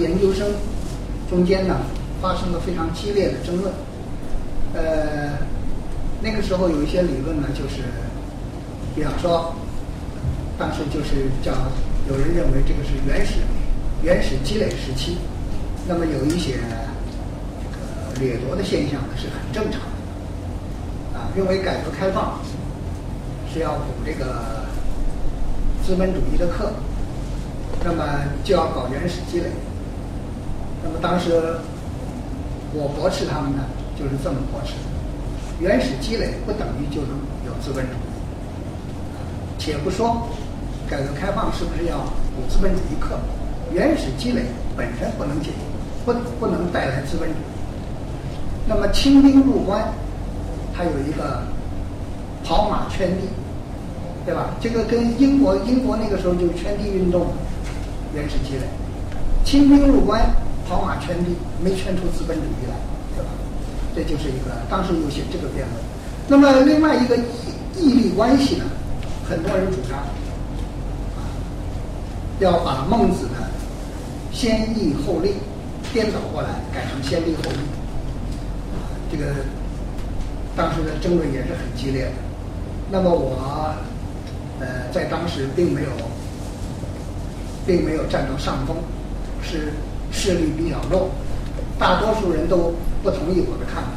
研究生中间呢，发生了非常激烈的争论。呃，那个时候有一些理论呢，就是，比方说，当时就是叫有人认为这个是原始原始积累时期，那么有一些这个掠夺的现象呢是很正常的，啊，认为改革开放是要补这个资本主义的课，那么就要搞原始积累，那么当时我驳斥他们呢。就是这么驳斥，原始积累不等于就能有资本主义。且不说改革开放是不是要补资本主义课，原始积累本身不能解决，不不能带来资本主义。那么清兵入关，它有一个跑马圈地，对吧？这个跟英国英国那个时候就圈地运动，原始积累，清兵入关跑马圈地，没圈出资本主义来。这就是一个当时有些这个辩论。那么另外一个义义利关系呢，很多人主张啊，要把孟子的先义后利颠倒过来，改成先利后义。这个当时的争论也是很激烈的。那么我呃在当时并没有并没有占到上风，是势力比较弱，大多数人都。不同意我的看法。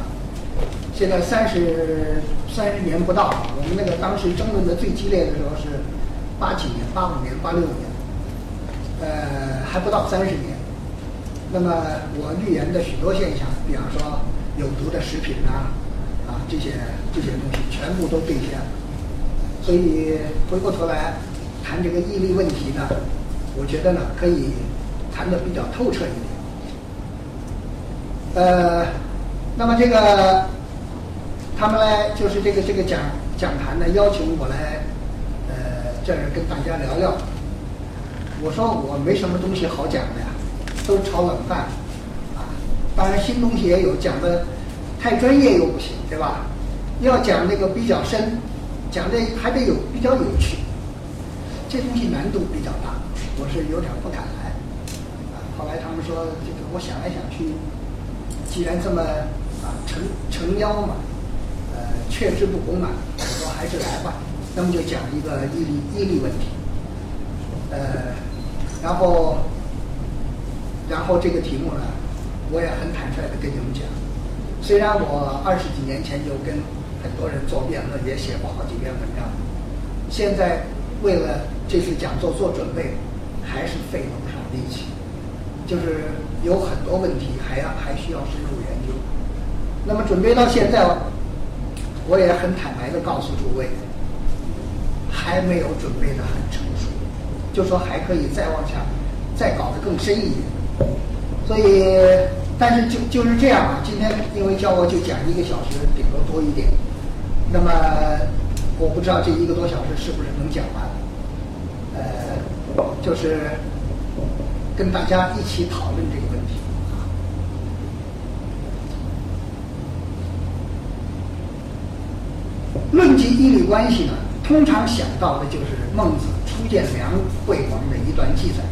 现在三十三十年不到，我们那个当时争论的最激烈的时候是八几年、八五年、八六年，呃，还不到三十年。那么我预言的许多现象，比方说有毒的食品啊，啊这些这些东西全部都兑现了。所以回过头来谈这个毅力问题呢，我觉得呢可以谈的比较透彻一点。呃，那么这个他们呢，就是这个这个讲讲坛呢，邀请我来，呃，这儿跟大家聊聊。我说我没什么东西好讲的呀，都炒冷饭，啊，当然新东西也有，讲的太专业又不行，对吧？要讲那个比较深，讲的还得有比较有趣，这东西难度比较大，我是有点不敢。后来他们说，这个我想来想去。既然这么啊诚诚邀嘛，呃，却之不恭嘛，我说还是来吧。那么就讲一个毅力毅力问题，呃，然后然后这个题目呢，我也很坦率的跟你们讲，虽然我二十几年前就跟很多人做辩论，也写过好几篇文章，现在为了这次讲座做准备，还是费了不少力气，就是。有很多问题还要还需要深入研究。那么准备到现在，我也很坦白的告诉诸位，还没有准备的很成熟，就说还可以再往下，再搞得更深一点。所以，但是就就是这样啊。今天因为叫我就讲一个小时，顶多多一点。那么我不知道这一个多小时是不是能讲完。呃，就是跟大家一起讨论这个问题。论及义利关系呢，通常想到的就是孟子初见梁惠王的一段记载。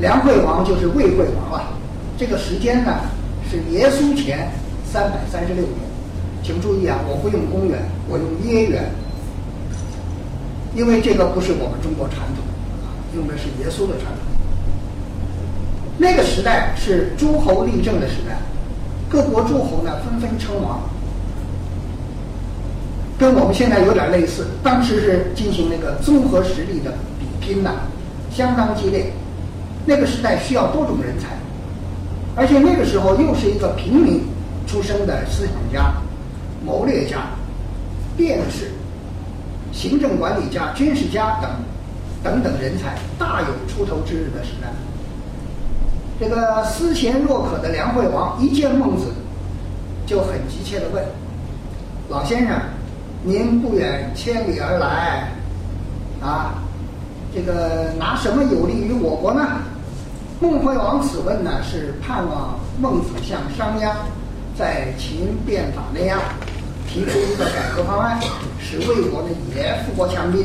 梁惠王就是魏惠王了，这个时间呢是耶稣前三百三十六年。请注意啊，我不用公元，我用耶元，因为这个不是我们中国传统，用的是耶稣的传统。那个时代是诸侯立政的时代，各国诸侯呢纷纷称王。跟我们现在有点类似，当时是进行那个综合实力的比拼呐，相当激烈。那个时代需要多种人才，而且那个时候又是一个平民出身的思想家、谋略家、辩士、行政管理家、军事家等等等人才大有出头之日的时代。这个思贤若渴的梁惠王一见孟子，就很急切地问：“老先生。”您不远千里而来，啊，这个拿什么有利于我国呢？孟惠王此问呢，是盼望孟子像商鞅在秦变法那样，提出一个改革方案，使魏国呢也富国强兵。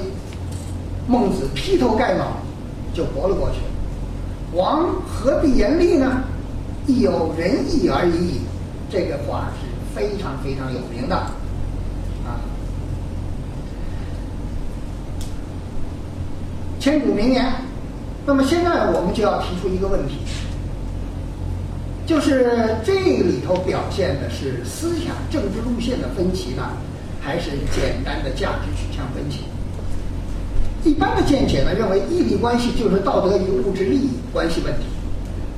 孟子劈头盖脑就驳了过去。王何必严厉呢？亦有仁义而已矣。这个话是非常非常有名的。啊千古名言。那么现在我们就要提出一个问题，就是这里头表现的是思想政治路线的分歧呢，还是简单的价值取向分歧？一般的见解呢，认为义利关系就是道德与物质利益关系问题，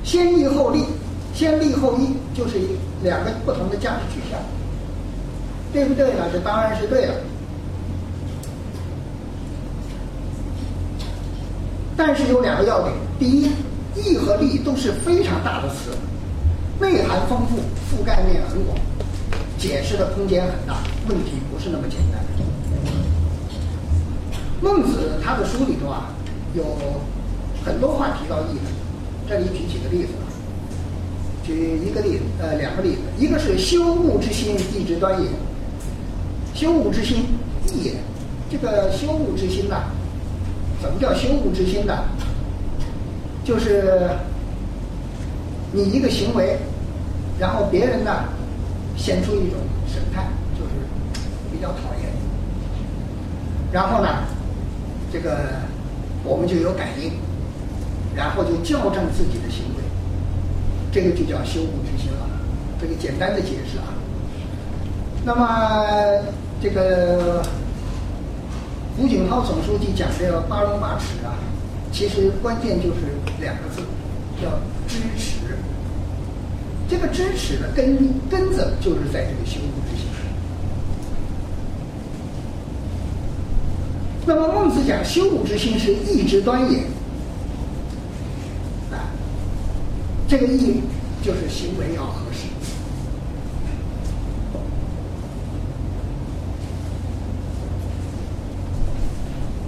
先义后利，先利后义，就是两个不同的价值取向，对不对呢？这当然是对的。但是有两个要点：第一，义和利都是非常大的词，内涵丰富，覆盖面很广，解释的空间很大，问题不是那么简单。孟子他的书里头啊，有很多话提到义的，这里举几个例子啊，举一个例子，呃，两个例子，一个是修物之心，义之端也。修物之心，义也。这个修物之心呐。什么叫修物之心呢？就是你一个行为，然后别人呢显出一种神态，就是比较讨厌，然后呢，这个我们就有感应，然后就校正自己的行为，这个就叫修物之心了。这个简单的解释啊。那么这个。胡锦涛总书记讲这个八荣八耻啊，其实关键就是两个字，叫知耻。这个知耻的根根子就是在这个修物之心。那么孟子讲修物之心是义之端也，啊，这个义就是行为要合适。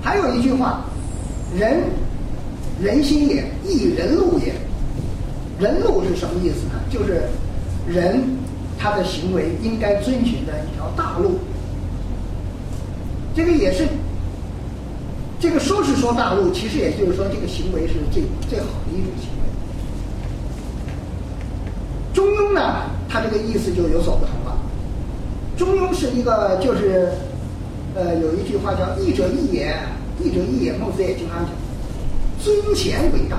还有一句话，人人心也，义人路也。人路是什么意思呢？就是人他的行为应该遵循的一条大路。这个也是，这个说是说大陆，其实也就是说这个行为是最最好的一种行为。中庸呢，它这个意思就有所不同了。中庸是一个就是。呃，有一句话叫“义者义也，义者义也”。孟子也经常讲“尊贤为大”，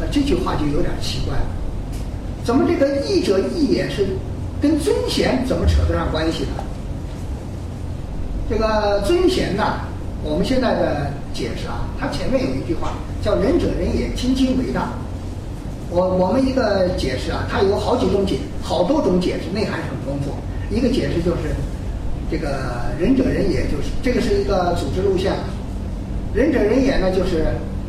啊，这句话就有点奇怪了。怎么这个“义者义也”是跟尊贤怎么扯得上关系呢？这个尊贤呢，我们现在的解释啊，它前面有一句话叫“仁者仁也，亲亲为大”。我我们一个解释啊，它有好几种解，好多种解释，内涵很丰富。一个解释就是。这个仁者仁也，就是这个是一个组织路线。仁者仁也呢，就是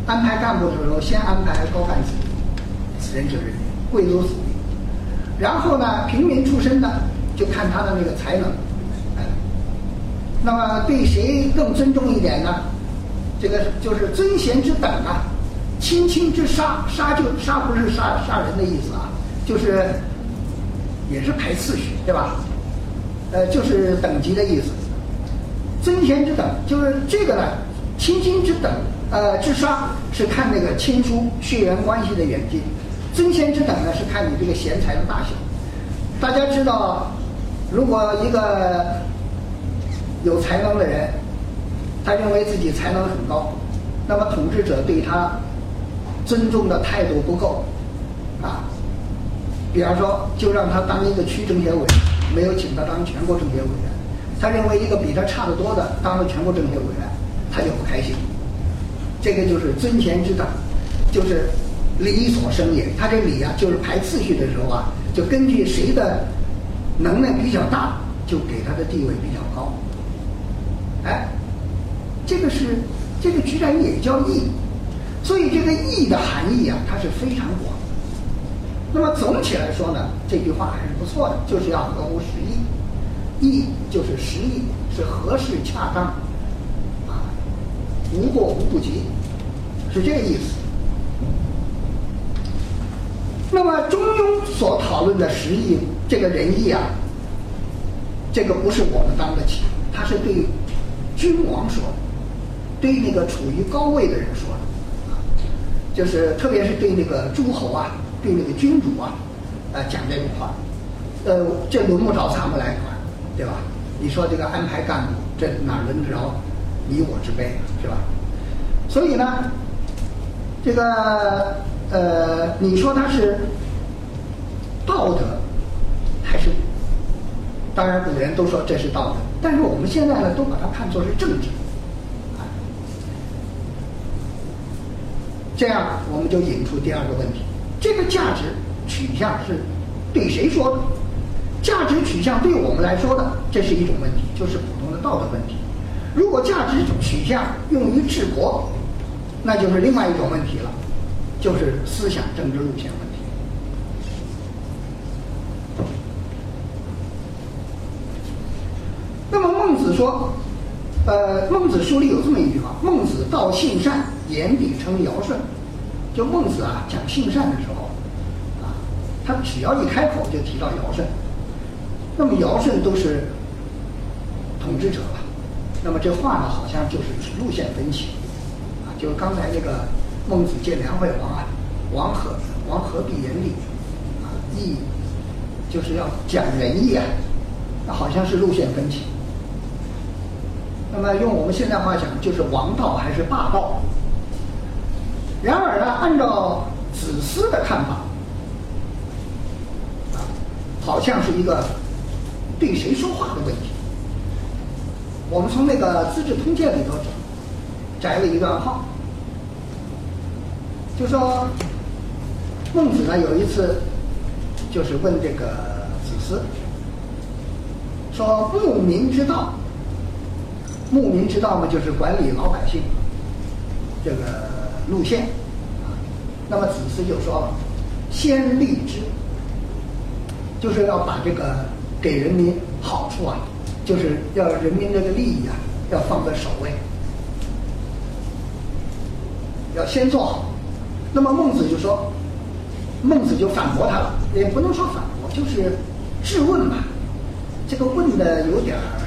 安排干部的时候，先安排高干子弟，仁者仁也，贵族子弟。然后呢，平民出身的就看他的那个才能。那么对谁更尊重一点呢？这个就是尊贤之等啊，亲亲之杀，杀就杀不是杀杀人的意思啊，就是也是排次序，对吧？呃，就是等级的意思。尊贤之等就是这个呢，亲亲之等，呃，之杀是看那个亲疏血缘关系的远近，尊贤之等呢是看你这个贤才的大小。大家知道，如果一个有才能的人，他认为自己才能很高，那么统治者对他尊重的态度不够，啊，比方说就让他当一个区政协委员，没有请他当全国政协委员。他认为一个比他差得多的当了全国政协委员，他就不开心。这个就是尊贤之等，就是礼所生也。他这礼啊，就是排次序的时候啊。就根据谁的能耐比较大，就给他的地位比较高。哎，这个是这个居然也叫义，所以这个义的含义啊，它是非常广。那么总体来说呢，这句话还是不错的，就是要合乎时义。义就是时义，是合适恰当，啊，无过无不及，是这个意思。那么中庸所讨论的实义，这个仁义啊，这个不是我们当得起，它是对君王说，对那个处于高位的人说，就是特别是对那个诸侯啊，对那个君主啊，啊讲这种话，呃，这轮不着咱们来管，对吧？你说这个安排干部，这哪轮得着你我之辈，是吧？所以呢，这个。呃，你说他是道德还是？当然，古人都说这是道德，但是我们现在呢，都把它看作是政治。啊，这样我们就引出第二个问题：这个价值取向是对谁说的？价值取向对我们来说的，这是一种问题，就是普通的道德问题。如果价值取向用于治国，那就是另外一种问题了。就是思想政治路线问题。那么孟子说，呃，孟子书里有这么一句话：“孟子道性善，言必称尧舜。”就孟子啊讲性善的时候，啊，他只要一开口就提到尧舜。那么尧舜都是统治者了，那么这话呢，好像就是路线分歧，啊，就刚才那个。孟子见梁惠王啊，王何王何必言礼啊？义就是要讲仁义啊，那好像是路线分歧。那么用我们现在话讲，就是王道还是霸道？然而呢，按照子思的看法啊，好像是一个对谁说话的问题。我们从那个《资治通鉴》里头摘了一段话。就说孟子呢，有一次就是问这个子思，说牧民之道，牧民之道嘛，就是管理老百姓这个路线。那么子思就说了，先利之，就是要把这个给人民好处啊，就是要人民这个利益啊，要放在首位，要先做好。那么孟子就说，孟子就反驳他了，也不能说反驳，就是质问吧。这个问的有点儿，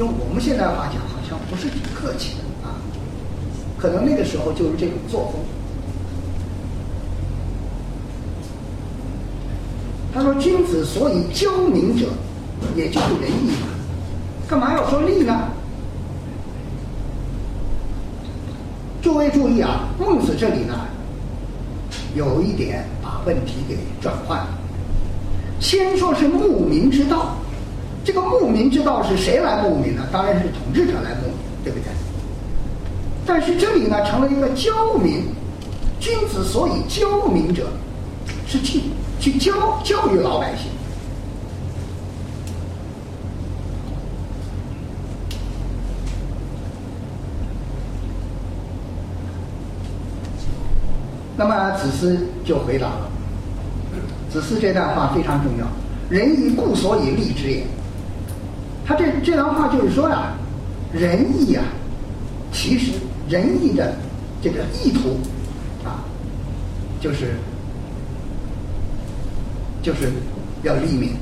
用我们现在话讲，好像不是挺客气的啊。可能那个时候就是这种作风。他说：“君子所以教民者，也就是仁义嘛，干嘛要说利呢？”诸位注意啊，孟子这里呢，有一点把问题给转换了。先说是牧民之道，这个牧民之道是谁来牧民呢？当然是统治者来牧民，对不对？但是这里呢，成了一个教民。君子所以教民者，是去去教教育老百姓。那么子思就回答了，子思这段话非常重要，仁义故所以立之也。他这这段话就是说呀，仁义啊，其实仁义的这个意图啊，就是就是要利民。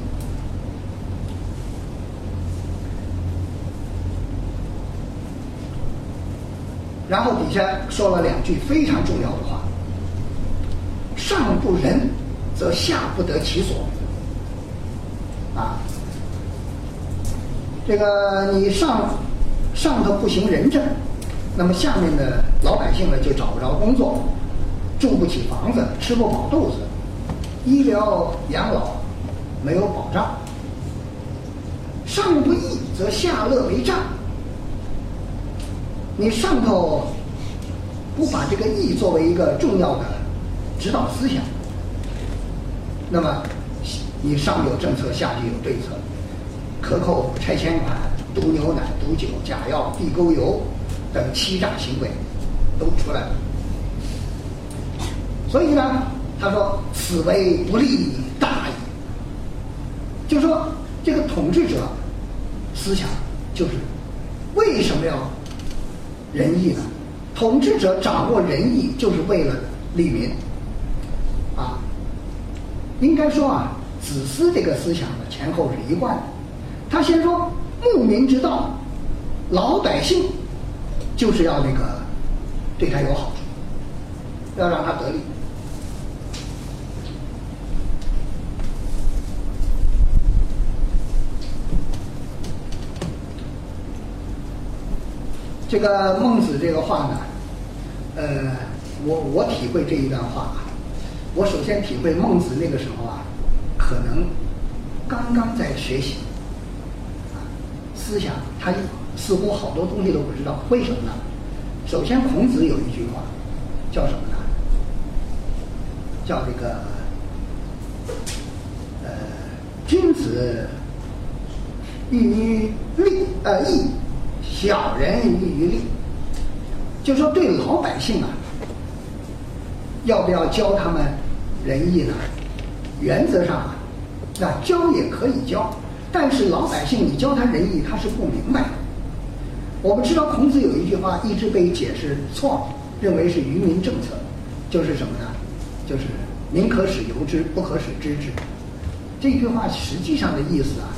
然后底下说了两句非常重要的话：“上不仁，则下不得其所。”啊，这个你上上头不行仁政，那么下面的老百姓呢就找不着工作，住不起房子，吃不饱肚子，医疗养老没有保障。上不义，则下乐为障。你上头不把这个义作为一个重要的指导思想，那么你上有政策，下就有对策，克扣拆迁款、毒牛奶、毒酒、假药、地沟油等欺诈行为都出来了。所以呢，他说此为不利大矣。就说这个统治者思想就是为什么要？仁义呢？统治者掌握仁义，就是为了利民，啊，应该说啊，子思这个思想呢，前后是一贯的。他先说牧民之道，老百姓就是要那个对他有好处，要让他得利。这个孟子这个话呢，呃，我我体会这一段话啊，我首先体会孟子那个时候啊，可能刚刚在学习，思想他似乎好多东西都不知道，为什么呢？首先，孔子有一句话叫什么呢？叫这个，呃，君子喻于利，呃，义。小人欲于利，就说对老百姓啊，要不要教他们仁义呢？原则上啊，那教也可以教，但是老百姓你教他仁义，他是不明白的。我们知道孔子有一句话一直被解释错，认为是愚民政策，就是什么呢？就是民可使由之，不可使知之。这句话实际上的意思啊。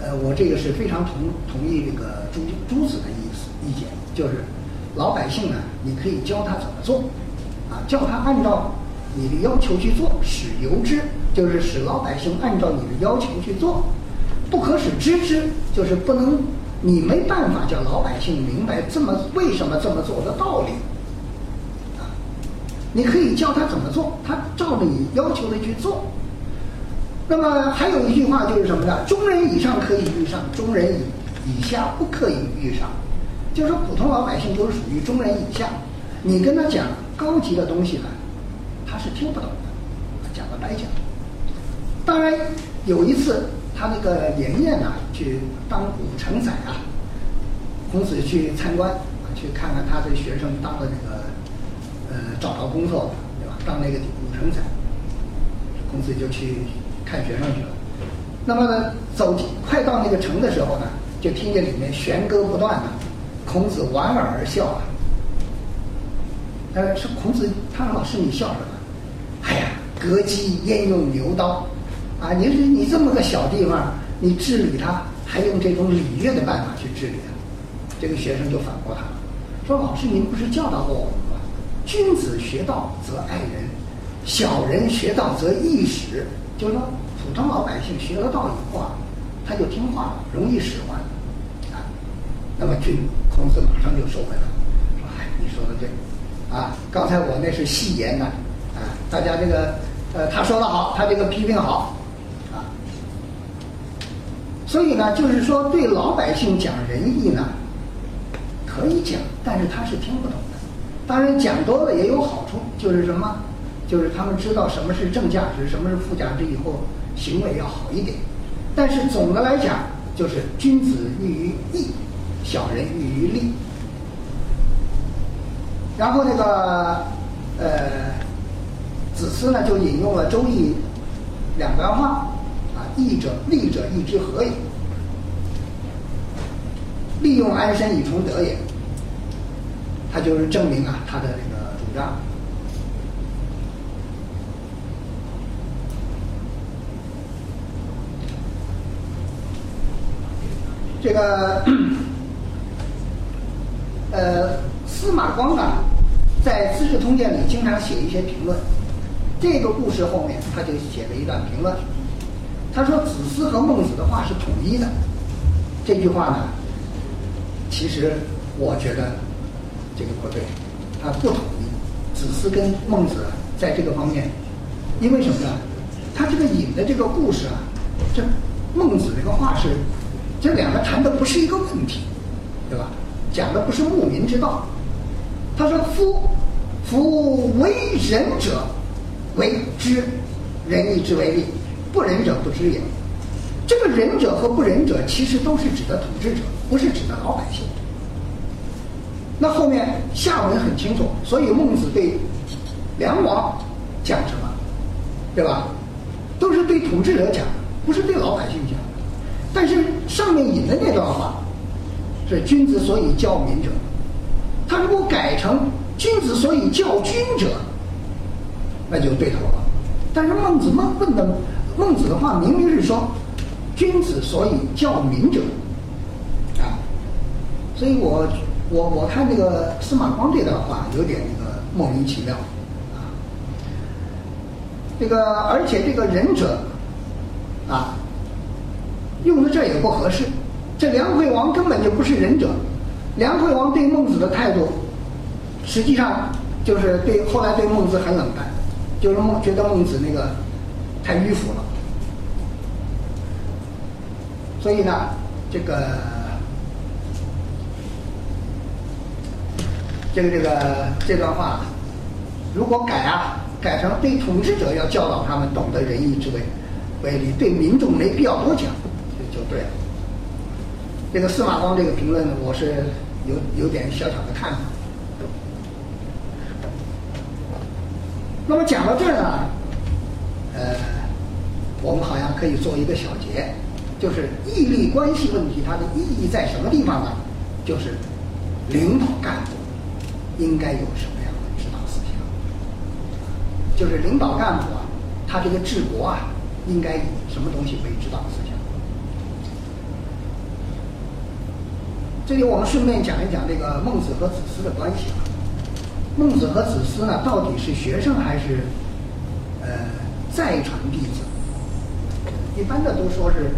呃，我这个是非常同同意这个朱朱子的意思意见，就是老百姓呢，你可以教他怎么做，啊，叫他按照你的要求去做，使由之，就是使老百姓按照你的要求去做，不可使知之，就是不能，你没办法叫老百姓明白这么为什么这么做的道理，啊，你可以教他怎么做，他照着你要求的去做。那么还有一句话就是什么呢？中人以上可以遇上，中人以以下不可以遇上。就是说，普通老百姓都是属于中人以下。你跟他讲高级的东西呢，他是听不懂的。讲个白讲。当然，有一次他那个连夜呢去当武成宰啊，孔子去参观，去看看他的学生当了那个呃找到工作了，对吧？当那个武成宰，孔子就去。看学生去了，那么呢，走快到那个城的时候呢，就听见里面弦歌不断呢，孔子莞尔而笑啊。呃，是孔子，他说：“老师，你笑什么？”哎呀，割鸡焉用牛刀？啊，你说你这么个小地方，你治理他还用这种礼乐的办法去治理他？这个学生就反驳他，说：“老师，您不是教导过我们吗？君子学道则爱人，小人学道则易使。”就是说，普通老百姓学了道以后啊，他就听话了，容易使唤，啊，那么君孔子马上就收回了，说：“哎，你说的对，啊，刚才我那是戏言呐，啊，大家这个，呃，他说的好，他这个批评好，所以呢，就是说对老百姓讲仁义呢，可以讲，但是他是听不懂的。当然讲多了也有好处，就是什么？”就是他们知道什么是正价值，什么是负价值以后，行为要好一点。但是总的来讲，就是君子喻于义，小人喻于利。然后那个呃，子思呢就引用了《周易》两段话：“义者，利者，义之和也。利用安身以崇德也。”他就是证明啊他的这个主张。这个，呃，司马光啊，在《资治通鉴》里经常写一些评论。这个故事后面，他就写了一段评论。他说：“子思和孟子的话是统一的。”这句话呢，其实我觉得这个不对，他不统一。子思跟孟子在这个方面，因为什么呢？他这个引的这个故事啊，这孟子这个话是。这两个谈的不是一个问题，对吧？讲的不是牧民之道。他说：“夫夫为仁者，为之仁义之为利；不仁者不知也。”这个仁者和不仁者，其实都是指的统治者，不是指的老百姓。那后面下文很清楚，所以孟子对梁王讲什么，对吧？都是对统治者讲，不是对老百姓讲。但是上面引的那段话是“君子所以教民者”，他如果改成“君子所以教君者”，那就对头了。但是孟子孟问的孟子的话明明是说“君子所以教民者”，啊，所以我我我看这个司马光这段话有点那个莫名其妙，啊，这个而且这个仁者，啊。用在这也不合适，这梁惠王根本就不是仁者。梁惠王对孟子的态度，实际上就是对后来对孟子很冷淡，就是孟觉得孟子那个太迂腐了。所以呢，这个这个这个这段话，如果改啊，改成对统治者要教导他们懂得仁义之为为利，对民众没必要多讲。就对了。这个司马光这个评论呢，我是有有点小小的看法。那么讲到这儿呢，呃，我们好像可以做一个小结，就是义利关系问题，它的意义在什么地方呢？就是领导干部应该有什么样的指导思想？就是领导干部啊，他这个治国啊，应该以什么东西为指导思想？这里我们顺便讲一讲这个孟子和子思的关系啊。孟子和子思呢，到底是学生还是呃再传弟子？一般的都说是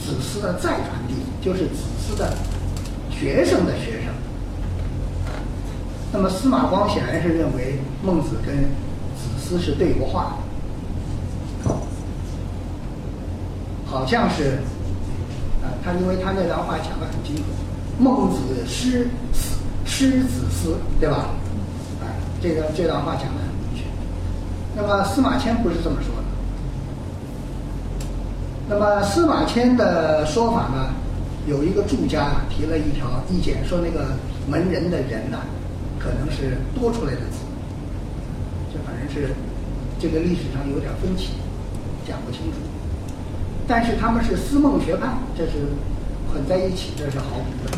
子思的再传弟子，就是子思的学生的学生。那么司马光显然是认为孟子跟子思是对过话，好像是啊，他因为他那段话讲的很清楚。孟子师师子思，对吧？啊，这个这段话讲。那么司马迁不是这么说的。那么司马迁的说法呢，有一个注家提了一条意见，说那个门人的人呢，可能是多出来的字，这反正是这个历史上有点分歧，讲不清楚。但是他们是思孟学派，这是混在一起，这是毫无疑问。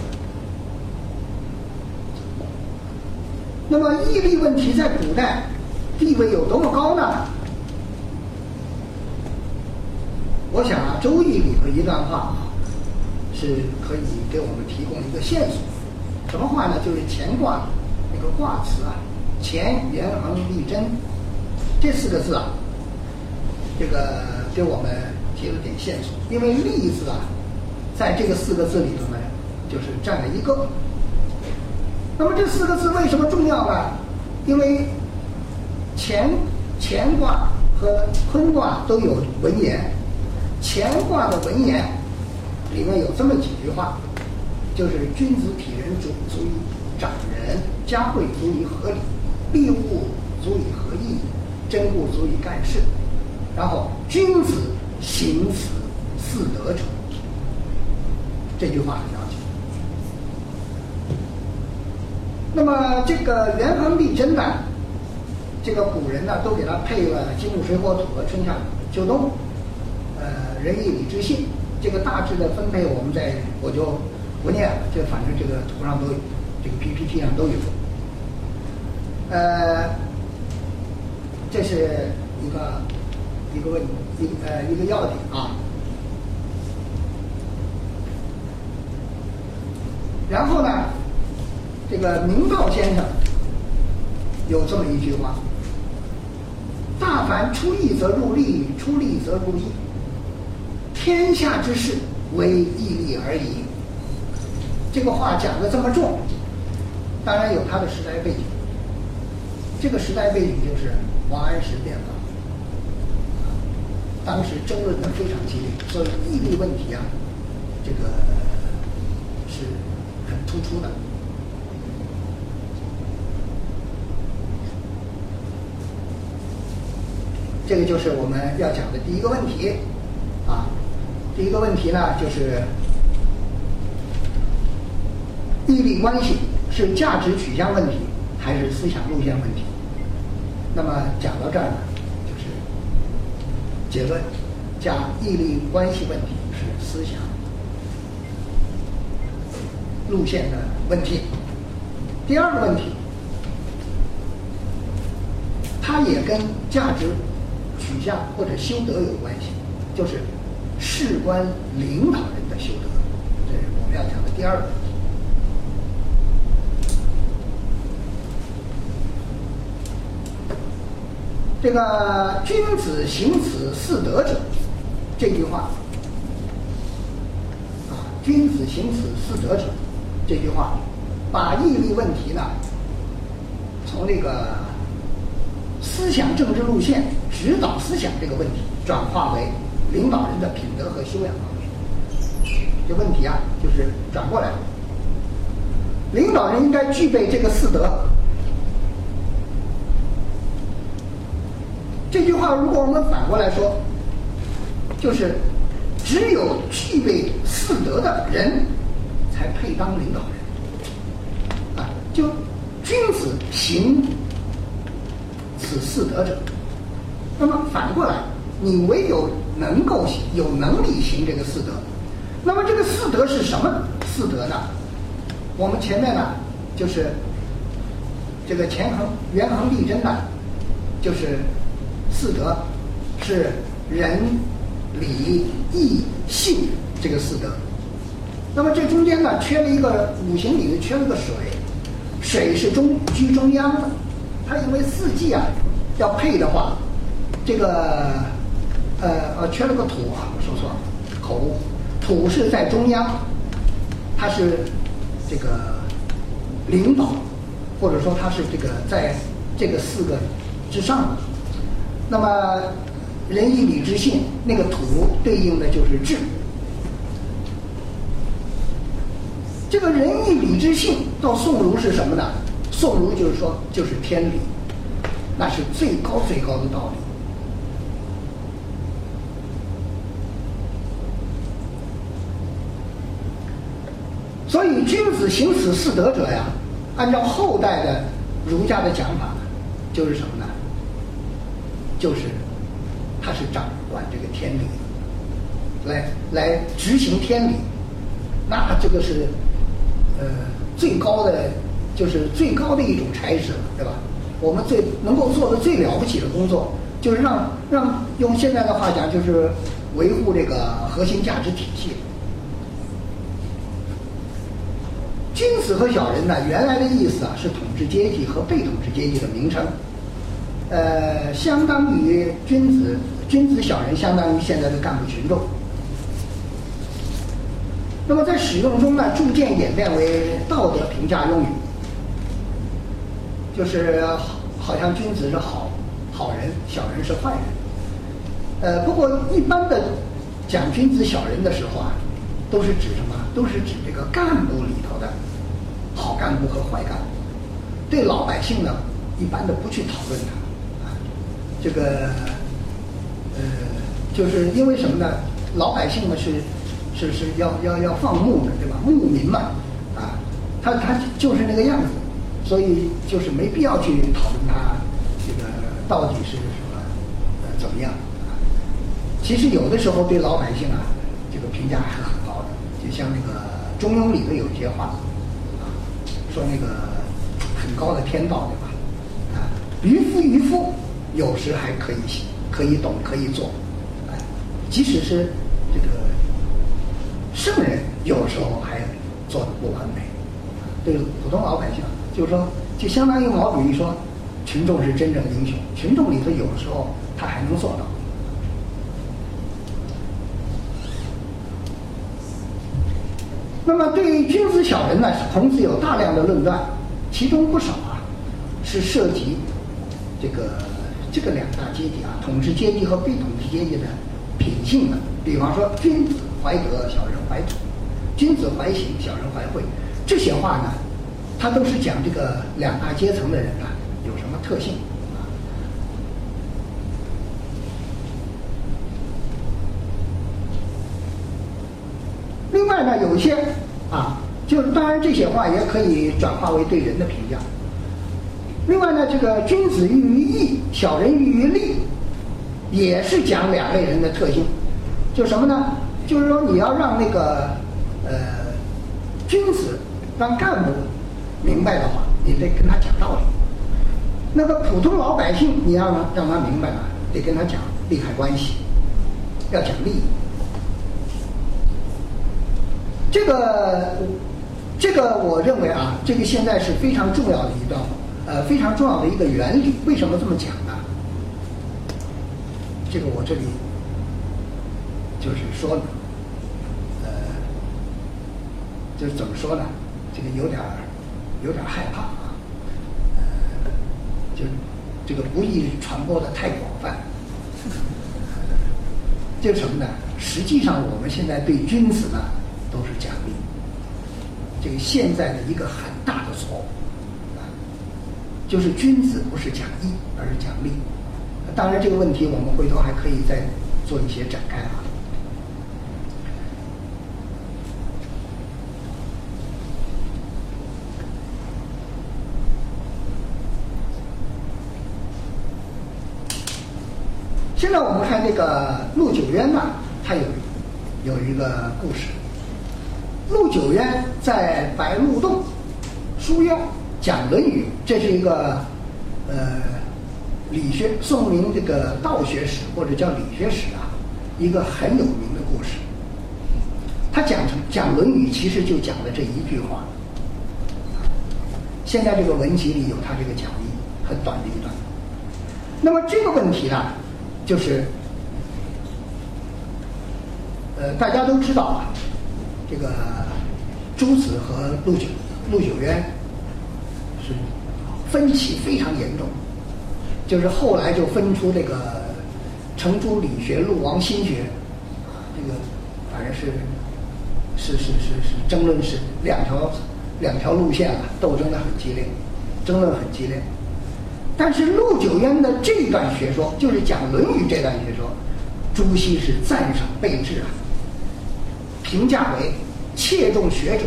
那么义利问题在古代地位有多么高呢？我想啊，《周易》里的一段话是可以给我们提供一个线索。什么话呢？就是乾卦那个卦辞啊，“乾元亨利贞”这四个字啊，这个给我们提了点线索。因为“利”字啊，在这个四个字里头呢，就是占了一个。那么这四个字为什么重要呢？因为乾乾卦和坤卦都有文言，乾卦的文言里面有这么几句话，就是“君子体人足足以长人，家惠足以合理，利物足以合义，真故足以干事”。然后“君子行此四德者”，这句话很要紧。那么这个元亨利贞呢，这个古人呢都给他配了金木水火土和春夏秋冬，呃，仁义礼智信，这个大致的分配我们在我就不念了，这反正这个图上都有，这个 PPT 上都有。呃，这是一个一个问一呃一个要点啊。然后呢，这个明道先生有这么一句话：“大凡出义则入利，出利则入义。天下之事，唯义利而已。”这个话讲的这么重，当然有他的时代背景。这个时代背景就是王安石变法，当时争论的非常激烈，所以义利问题啊，这个是很突出的。这个就是我们要讲的第一个问题，啊，第一个问题呢就是义利关系是价值取向问题还是思想路线问题？那么讲到这儿呢，就是结论：讲义利关系问题是思想路线的问题。第二个问题，它也跟价值取向或者修德有关系，就是事关领导人的修德，这是我们要讲的第二个。这个“君子行此四德者”这句话，啊，“君子行此四德者”这句话，把义问题呢，从这个思想政治路线指导思想这个问题，转化为领导人的品德和修养方面。这问题啊，就是转过来了，领导人应该具备这个四德。这句话，如果我们反过来说，就是只有具备四德的人，才配当领导人。啊，就君子行此四德者。那么反过来，你唯有能够，有能力行这个四德。那么这个四德是什么四德呢？我们前面呢，就是这个权衡元衡利真呢，就是。四德是仁、礼、义、信这个四德。那么这中间呢，缺了一个五行里面缺了个水，水是中居中央的。它因为四季啊要配的话，这个呃呃缺了个土啊，我说错了，口误。土是在中央，它是这个领导，或者说它是这个在这个四个之上的。那么，仁义礼智信，那个土对应的就是智。这个仁义礼智信到宋儒是什么呢？宋儒就是说，就是天理，那是最高最高的道理。君子行此四德者呀，按照后代的儒家的讲法，就是什么呢？就是，他是掌管这个天理，来来执行天理，那这个是，呃，最高的，就是最高的一种差事了，对吧？我们最能够做的最了不起的工作，就是让让用现在的话讲，就是维护这个核心价值体系。君子和小人呢，原来的意思啊，是统治阶级和被统治阶级的名称。呃，相当于君子、君子小人，相当于现在的干部群众。那么在使用中呢，逐渐演变为道德评价用语，就是好像君子是好好人，小人是坏人。呃，不过一般的讲君子小人的时候啊，都是指什么？都是指这个干部里头的好干部和坏干部。对老百姓呢，一般的不去讨论他。这个，呃，就是因为什么呢？老百姓呢是是是要要要放牧的，对吧？牧民嘛，啊，他他就是那个样子，所以就是没必要去讨论他这个到底是什么呃怎么样啊。其实有的时候对老百姓啊，这个评价还是很高的，就像那个《中庸》里头有一些话，说那个很高的天道，对吧？啊渔夫渔夫有时还可以可以懂可以做，哎，即使是这个圣人有时候还做的不完美，对普通老百姓就是说，就相当于毛主席说，群众是真正英雄，群众里头有时候他还能做到。那么对于君子小人呢，孔子有大量的论断，其中不少啊是涉及这个这个两大阶级啊，统治阶级和被统治阶级的品性的。比方说，君子怀德，小人怀土；君子怀刑，小人怀惠。这些话呢，它都是讲这个两大阶层的人啊有什么特性啊。另外呢，有一些啊，就是当然这些话也可以转化为对人的评价。另外呢，这个君子喻于义，小人喻于利，也是讲两类人的特性。就什么呢？就是说你要让那个呃君子让干部明白的话，你得跟他讲道理；那个普通老百姓，你要让让他明白了，得跟他讲利害关系，要讲利益。这个，这个我认为啊，这个现在是非常重要的一段，呃，非常重要的一个原理。为什么这么讲呢？这个我这里就是说呢，呃，就是怎么说呢？这个有点儿有点儿害怕啊，呃，就这个不易传播的太广泛。就什么呢？实际上我们现在对君子呢。都是奖励，这个现在的一个很大的错误啊，就是君子不是讲义，而是讲利。当然，这个问题我们回头还可以再做一些展开啊。现在我们看这个陆九渊呢，他有有一个故事。陆九渊在白鹿洞书院讲《论语》，这是一个呃理学宋明这个道学史或者叫理学史啊，一个很有名的故事。他讲讲《论语》，其实就讲了这一句话。现在这个文集里有他这个讲义，很短的一段。那么这个问题呢，就是呃大家都知道啊。这个朱子和陆九陆九渊是分歧非常严重，就是后来就分出这个程朱理学、陆王心学，这个反正是是是是是争论是两条两条路线啊，斗争的很激烈，争论很激烈。但是陆九渊的这段学说，就是讲《论语》这段学说，朱熹是赞赏备至啊。评价为切中学者，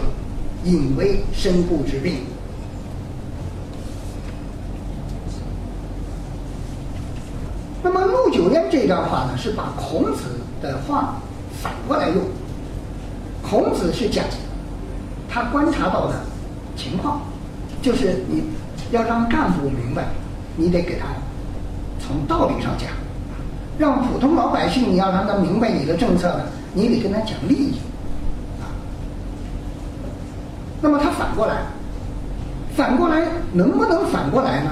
隐为深故之病。那么陆九渊这段话呢，是把孔子的话反过来用。孔子是讲他观察到的情况，就是你要让干部明白，你得给他从道理上讲；让普通老百姓，你要让他明白你的政策呢，你得跟他讲利益。那么他反过来，反过来能不能反过来呢？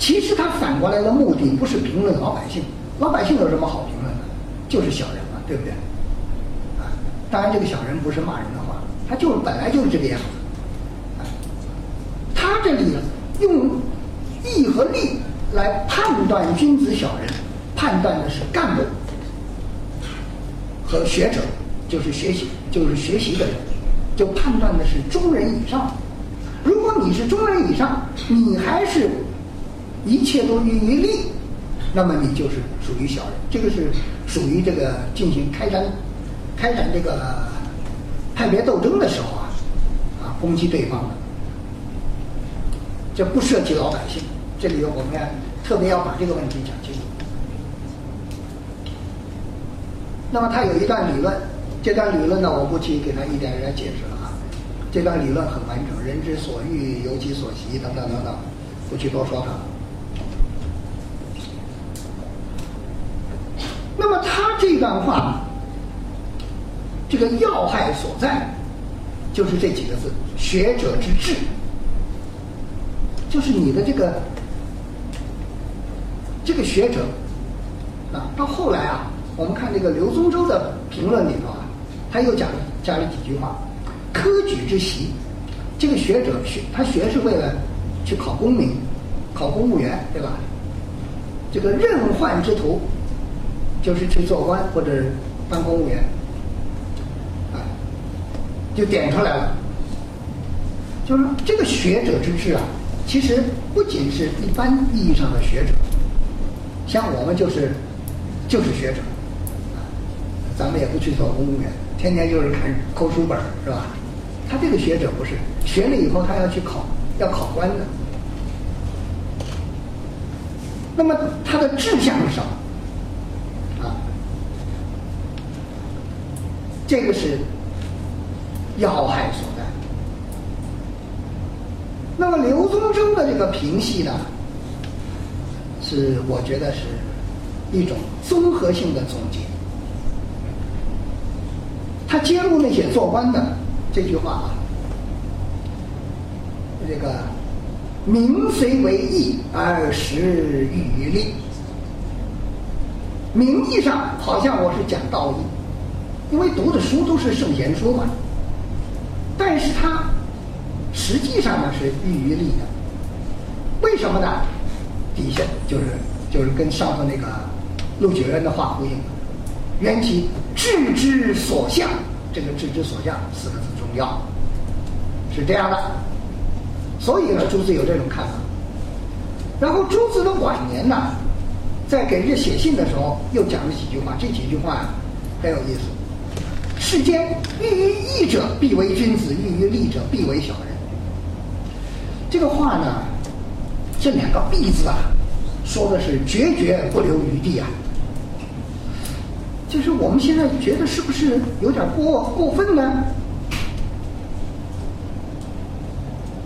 其实他反过来的目的不是评论老百姓，老百姓有什么好评论的？就是小人嘛，对不对？啊，当然这个小人不是骂人的话，他就是本来就是这个样子。他这里用义和利来判断君子小人，判断的是干部和学者，就是学习，就是学习的人。就判断的是中人以上，如果你是中人以上，你还是一切都于于利，那么你就是属于小人。这个是属于这个进行开展开展这个派别斗争的时候啊，啊攻击对方的，这不涉及老百姓。这里我们要特别要把这个问题讲清楚。那么他有一段理论。这段理论呢，我不去给他一点一点解释了啊。这段理论很完整，“人之所欲，由其所习”等等等等，不去多说它。那么他这段话，这个要害所在，就是这几个字：“学者之志”，就是你的这个这个学者啊。到后来啊，我们看这个刘宗周的评论里头。他又讲加了几句话：科举之习，这个学者学他学是为了去考功名、考公务员，对吧？这个任宦之徒，就是去做官或者当公务员，啊，就点出来了，就是这个学者之志啊。其实不仅是一般意义上的学者，像我们就是就是学者，咱们也不去做公务员，天天就是看抠书本是吧？他这个学者不是学了以后他要去考要考官的，那么他的志向是什么？啊，这个是要害所在。那么刘宗周的这个评戏呢，是我觉得是一种综合性的总结。他揭露那些做官的这句话啊，这个名虽为义，而实寓于利。名义上好像我是讲道义，因为读的书都是圣贤书嘛，但是他。实际上呢是寓于利的，为什么呢？底下就是就是跟上头那个陆九渊的话呼应，缘其志之所向，这个志之所向四个字重要，是这样的。所以呢，朱子有这种看法。然后朱子的晚年呢，在给人家写信的时候又讲了几句话，这几句话很有意思。世间欲于义者必为君子，欲于利者必为小人。这个话呢，这两个“必”字啊，说的是决绝不留余地啊。就是我们现在觉得是不是有点过过分呢？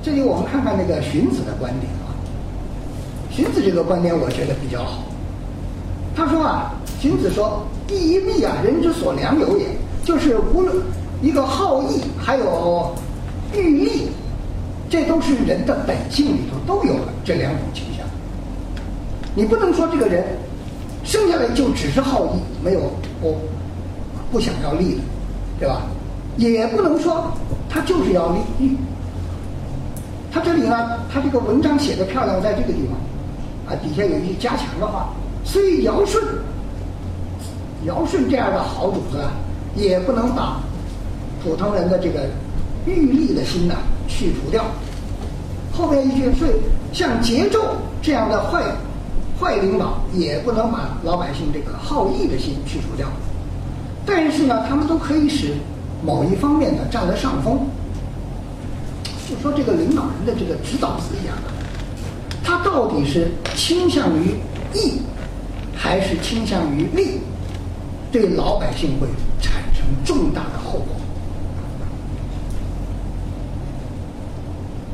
这里我们看看那个荀子的观点啊。荀子这个观点我觉得比较好。他说啊，荀子说：“义与利啊，人之所良有也。”就是无论一个好义，还有欲利。这都是人的本性里头都有了这两种倾向。你不能说这个人生下来就只是好义，没有不不想要利的，对吧？也不能说他就是要利益。他这里呢，他这个文章写的漂亮，在这个地方啊，底下有一句加强的话：虽尧舜，尧舜这样的好主子啊，也不能把普通人的这个欲利的心呐去除掉。后面一句说，像桀纣这样的坏坏领导，也不能把老百姓这个好义的心去除掉。但是呢，他们都可以使某一方面的占了上风。就说这个领导人的这个指导思想，他到底是倾向于义，还是倾向于利，对老百姓会产生重大的后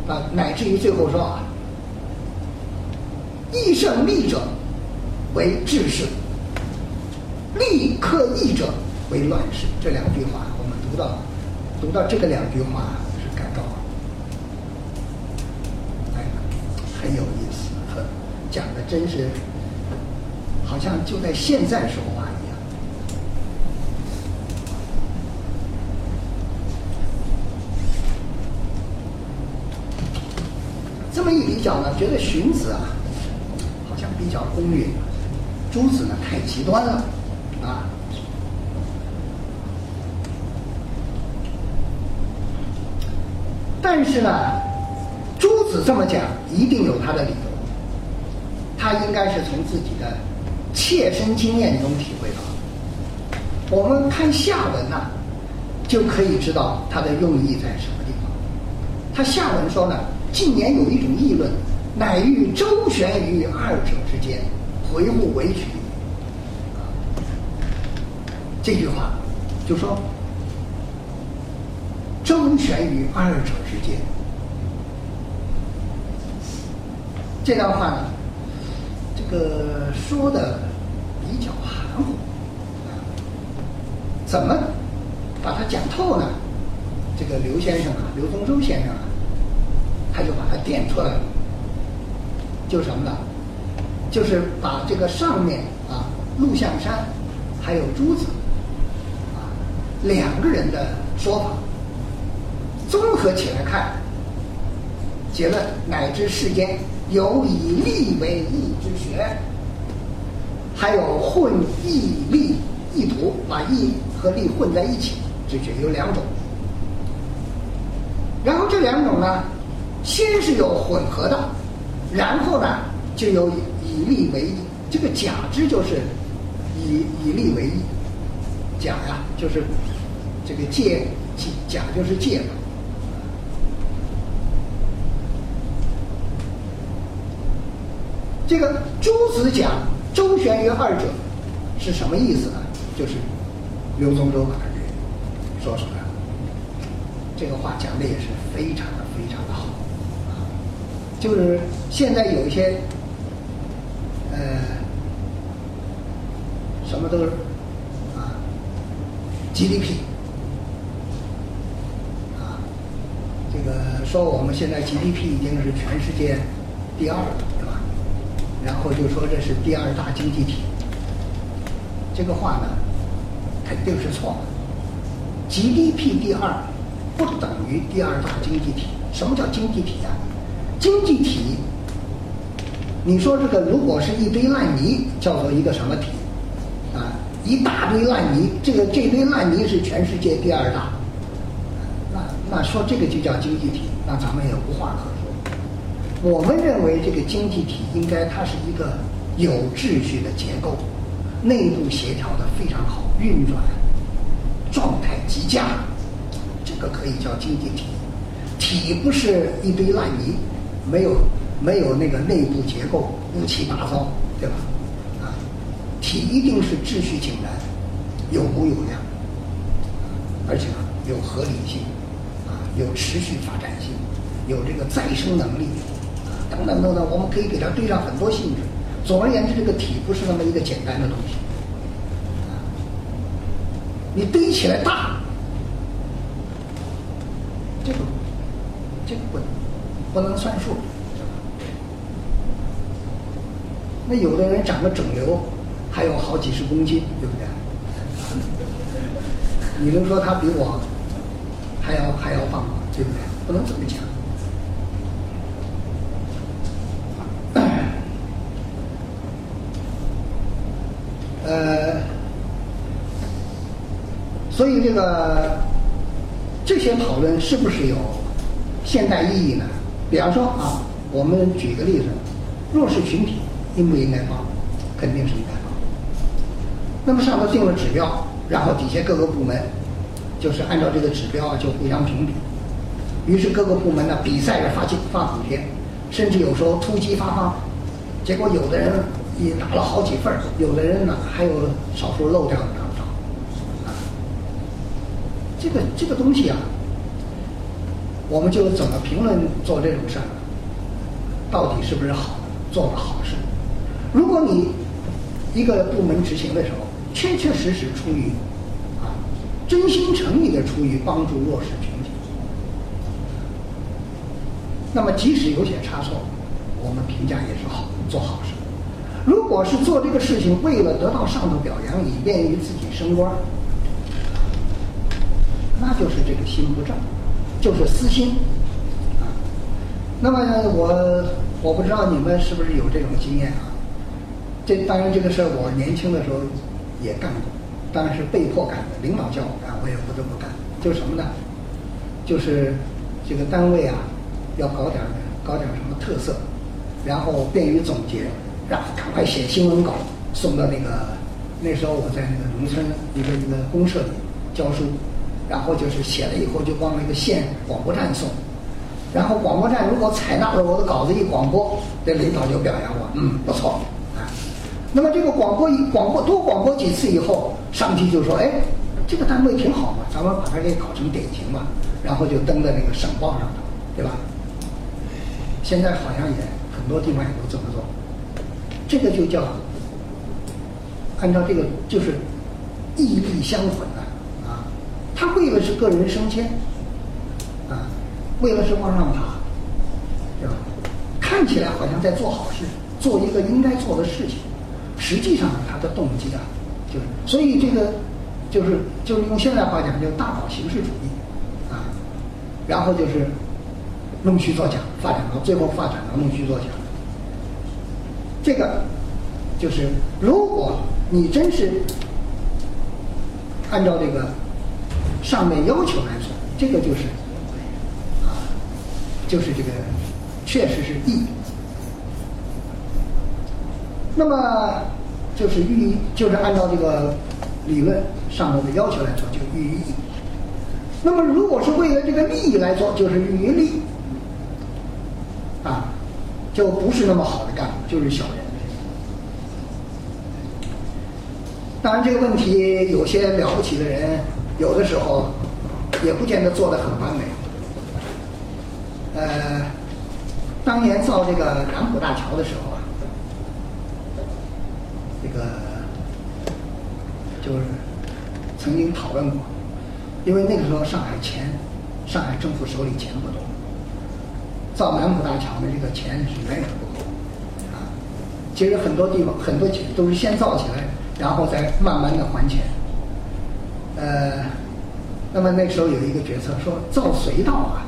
果。啊，乃至于最后说啊，义胜利者为治世，利克义者为乱世。这两句话，我们读到读到这个两句话是感到，哎，很有意思，很讲的真是好像就在现在说话一样。这么一比较呢，觉得荀子啊，比较公允，朱子呢太极端了，啊。但是呢，朱子这么讲一定有他的理由，他应该是从自己的切身经验中体会到。我们看下文呢，就可以知道他的用意在什么地方。他下文说呢。近年有一种议论，乃欲周旋于二者之间，回护为取。这句话就说周旋于二者之间。这段话呢，这个说的比较含糊怎么把它讲透呢？这个刘先生啊，刘宗周先生啊，他就把它点出来了，就什么呢？就是把这个上面啊，陆象山还有朱子啊两个人的说法综合起来看，结论乃至世间有以利为义之学，还有混义利意图，把义和利混在一起之学有两种。然后这两种呢，先是有混合的，然后呢就有以利为义。这个假之就是以以利为义，假呀就是这个借假就是借嘛。这个诸子讲周旋于二者是什么意思呢？就是刘宗周把它给说出来了。这个话讲的也是非常，就是现在有一些，呃，什么都是啊，GDP，啊，这个说我们现在 GDP 已经是全世界第二了，对吧？然后就说这是第二大经济体，这个话呢，肯定是错的，GDP 第二。不等于第二大经济体。什么叫经济体啊？经济体，你说这个如果是一堆烂泥，叫做一个什么体？啊，一大堆烂泥，这个这堆烂泥是全世界第二大。那那说这个就叫经济体，那咱们也无话可说。我们认为这个经济体应该它是一个有秩序的结构，内部协调的非常好，运转状态极佳。这个可以叫经济体，体不是一堆烂泥，没有没有那个内部结构乌七八糟，对吧？啊，体一定是秩序井然，有模有样，而且呢有合理性，啊，有持续发展性，有这个再生能力，啊，等等等等，我们可以给它堆上很多性质。总而言之，这个体不是那么一个简单的东西，啊，你堆起来大。这个这个不不能算数，那有的人长个肿瘤还有好几十公斤，对不对？你能说他比我还要还要棒吗？对不对？不能这么讲。呃，所以这个。这些讨论是不是有现代意义呢？比方说啊，我们举个例子，弱势群体应不应该帮？肯定是应该帮。那么上头定了指标，然后底下各个部门就是按照这个指标啊，就互相评比。于是各个部门呢比赛着发钱发补贴，甚至有时候突击发放，结果有的人也打了好几份儿，有的人呢还有少数漏掉的。这个这个东西啊，我们就怎么评论做这种事儿？到底是不是好做的好事？如果你一个部门执行的时候，确确实实出于啊真心诚意的出于帮助弱势群体，那么即使有些差错，我们评价也是好做好事。如果是做这个事情为了得到上头表扬，以便于自己升官。那就是这个心不正，就是私心啊。那么我我不知道你们是不是有这种经验啊？这当然这个事儿我年轻的时候也干过，当然是被迫干的，领导叫我干我也不得不干。就什么呢？就是这个单位啊要搞点搞点什么特色，然后便于总结，然后赶快写新闻稿送到那个那时候我在那个农村一个一个公社里教书。然后就是写了以后就往那个县广播站送，然后广播站如果采纳了我的稿子一广播，这领导就表扬我，嗯，不错，啊，那么这个广播一广播多广播几次以后，上级就说，哎，这个单位挺好嘛，咱们把它给搞成典型嘛，然后就登在那个省报上头，对吧？现在好像也很多地方也都这么做，这个就叫按照这个就是义相混的。他为的是个人升迁，啊，为了是往上爬，对吧？看起来好像在做好事，做一个应该做的事情，实际上他的动机啊，就是所以这个就是就是用现代话讲，就是大搞形式主义，啊，然后就是弄虚作假，发展到最后发展到弄虚作假。这个就是如果你真是按照这个上面要求来做，这个就是啊，就是这个确实是义。那么就是寓意，就是按照这个理论上面的要求来做，就寓于义。那么如果是为了这个利益来做，就是寓于利。啊，就不是那么好的干部，就是小人。当然，这个问题有些了不起的人，有的时候也不见得做得很完美。呃，当年造这个南浦大桥的时候啊，这个就是曾经讨论过，因为那个时候上海钱，上海政府手里钱不多，造南浦大桥的这个钱是远远不够啊。其实很多地方很多钱都是先造起来。然后再慢慢的还钱，呃，那么那时候有一个决策说造隧道啊，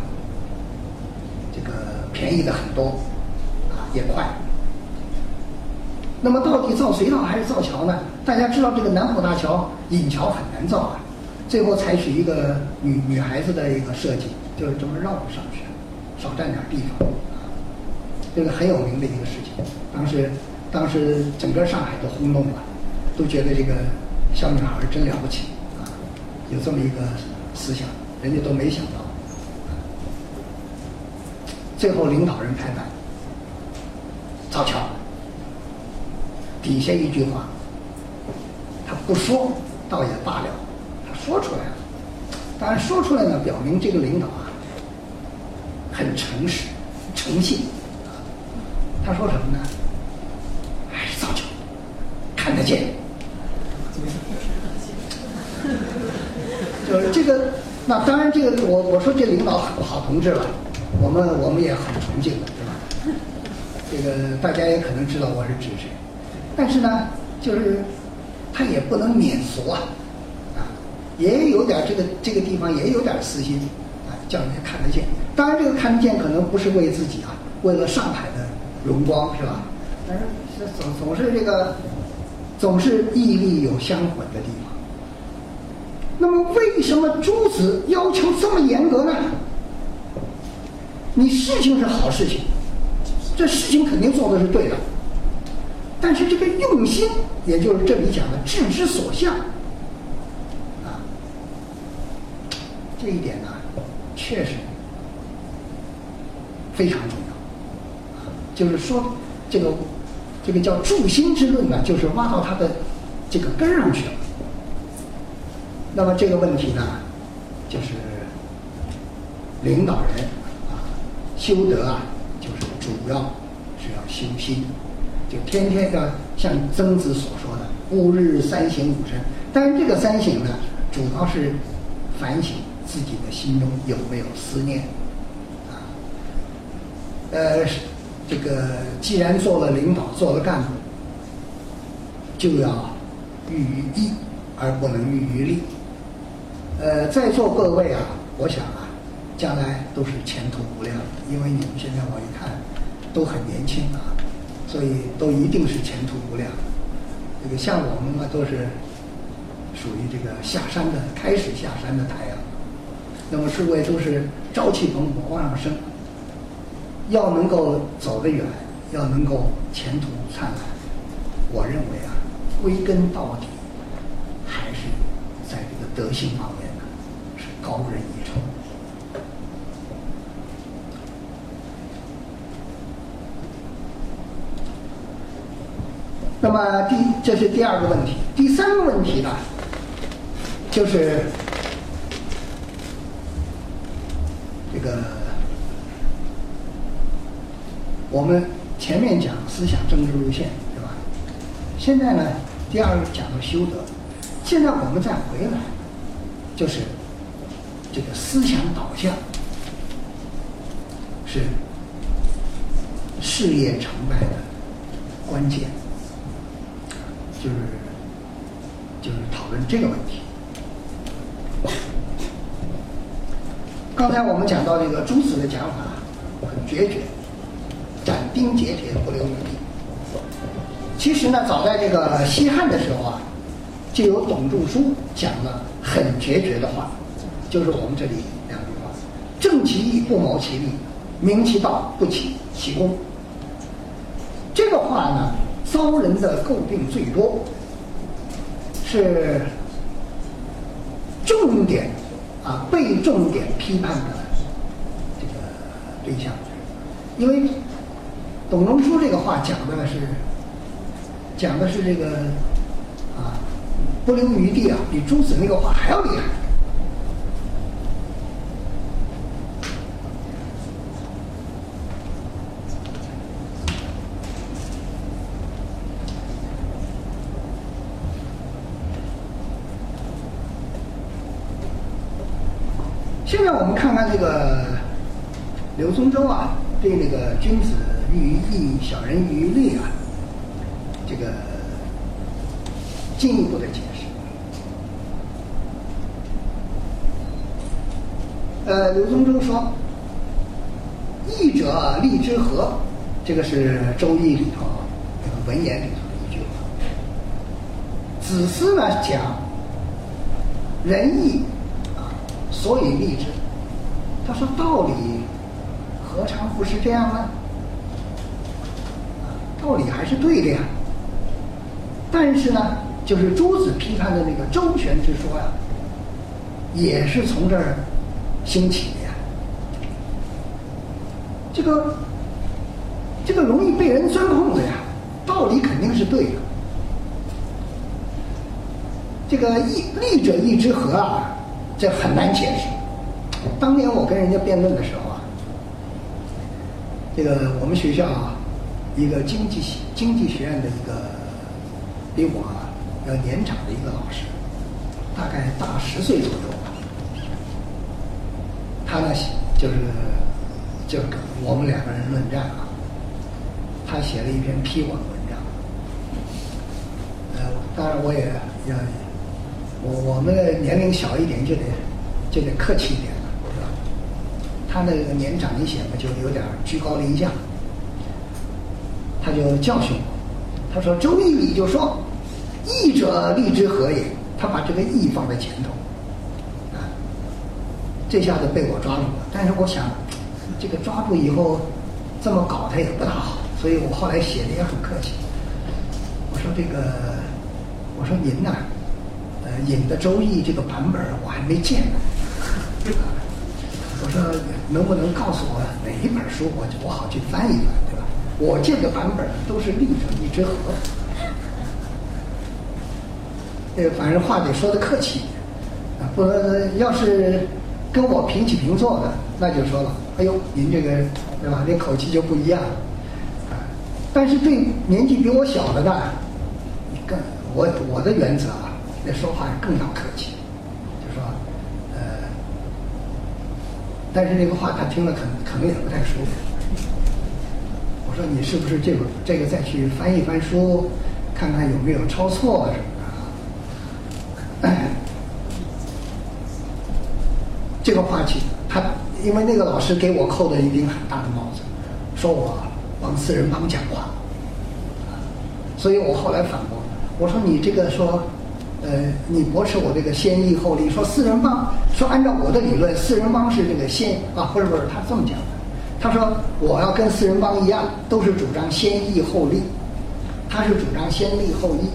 这个便宜的很多，啊也快。那么到底造隧道还是造桥呢？大家知道这个南浦大桥引桥很难造啊，最后采取一个女女孩子的一个设计，就是这么绕上去，少占点地方，这个很有名的一个事情。当时当时整个上海都轰动了。都觉得这个小女孩真了不起，有这么一个思想，人家都没想到。最后领导人拍板，造桥。底下一句话，他不说倒也罢了，他说出来了。当然说出来呢，表明这个领导啊很诚实、诚信。他说什么呢？还是造桥，看得见。就是这个，那当然，这个我我说这领导好同志了，我们我们也很崇敬的，对吧？这个大家也可能知道我是指谁，但是呢，就是他也不能免俗啊，啊，也有点这个这个地方也有点私心啊，叫人家看得见。当然，这个看得见可能不是为自己啊，为了上海的荣光，是吧？但是总总是这个。总是屹立有相混的地方。那么，为什么朱子要求这么严格呢？你事情是好事情，这事情肯定做的是对的，但是这个用心，也就是这里讲的志之所向，啊，这一点呢，确实非常重要。就是说，这个。这个叫助心之论呢，就是挖到它的这个根上去了。那么这个问题呢，就是领导人啊，修德啊，就是主要是要修心，就天天要像曾子所说的“吾日三省吾身”。但是这个三省呢，主要是反省自己的心中有没有思念啊，呃。这个既然做了领导，做了干部，就要寓于义，而不能寓于利。呃，在座各位啊，我想啊，将来都是前途无量，因为你们现在我一看都很年轻啊，所以都一定是前途无量。这个像我们嘛，都是属于这个下山的，开始下山的太阳。那么诸位都是朝气蓬勃往上升。要能够走得远，要能够前途灿烂，我认为啊，归根到底还是在这个德行方面，高人一筹。那么第这是第二个问题，第三个问题呢，就是这个。我们前面讲思想政治路线，对吧？现在呢，第二个讲到修德。现在我们再回来，就是这个思想导向是事业成败的关键，就是就是讨论这个问题。刚才我们讲到这个朱子的讲法很决绝，斩钉截铁，不留余地。其实呢，早在这个西汉的时候啊，就有董仲舒讲了很决绝的话，就是我们这里两句话：正其义，不谋其利；明其道，不起其功。这个话呢，遭人的诟病最多，是重点啊，被重点批判的这个对象。因为董仲舒这个话讲的是讲的是这个啊，不留余地啊，比朱子那个话还要厉害。现在我们看看这个刘宗周啊，对那个“君子喻于义，小人喻于利”啊，这个进一步的解释。呃，刘宗周说：“义者利之和。”这个是《周易》里头文言里头的一句话。子思呢讲仁义。所以立志，他说道理何尝不是这样呢？道理还是对的呀。但是呢，就是朱子批判的那个周全之说呀，也是从这儿兴起的呀。这个这个容易被人钻空子呀，道理肯定是对的。这个义利者义之和啊。这很难解释。当年我跟人家辩论的时候啊，这个我们学校啊，一个经济系经济学院的一个比我要年长的一个老师，大概大十岁左右。他呢，就是就是我们两个人论战啊。他写了一篇批我的文章。呃，当然我也要。我我们的年龄小一点就得就得客气一点了，是吧？他那个年长一些嘛，就有点居高临下。他就教训我，他说《周易》里就说“义者利之和也”，他把这个“义”放在前头，啊，这下子被我抓住了。但是我想，这个抓住以后这么搞他也不大好，所以我后来写的也很客气。我说这个，我说您呐。引的《周易》这个版本我还没见呢，我说能不能告诉我哪一本书，我我好去翻一翻，对吧？我这个版本都是立者一之和，这反正话得说的客气一点啊，不能要是跟我平起平坐的，那就说了，哎呦，您这个对吧？这口气就不一样啊。但是对年纪比我小的呢，更我我的原则。那说话更要客气，就说，呃，但是这个话他听了可可能也不太舒服。我说你是不是这个这个再去翻一翻书，看看有没有抄错什么的？这个话题，他因为那个老师给我扣的一顶很大的帽子，说我帮四人帮讲话，所以我后来反驳，我说你这个说。呃，你驳斥我这个先义后利，说四人帮，说按照我的理论，四人帮是这个先啊，不是不是，他这么讲的，他说我要跟四人帮一样，都是主张先义后利，他是主张先利后义，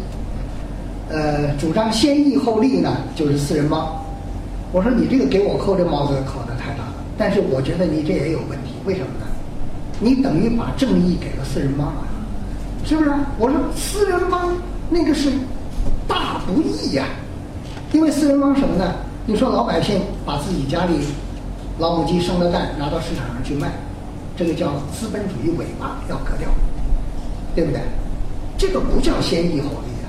呃，主张先义后利呢，就是四人帮。我说你这个给我扣这帽子扣的太大了，但是我觉得你这也有问题，为什么呢？你等于把正义给了四人帮了，是不是？我说四人帮那个是。大不易呀，因为四人帮什么呢？你说老百姓把自己家里老母鸡生的蛋拿到市场上去卖，这个叫资本主义尾巴要割掉，对不对？这个不叫先义后利啊，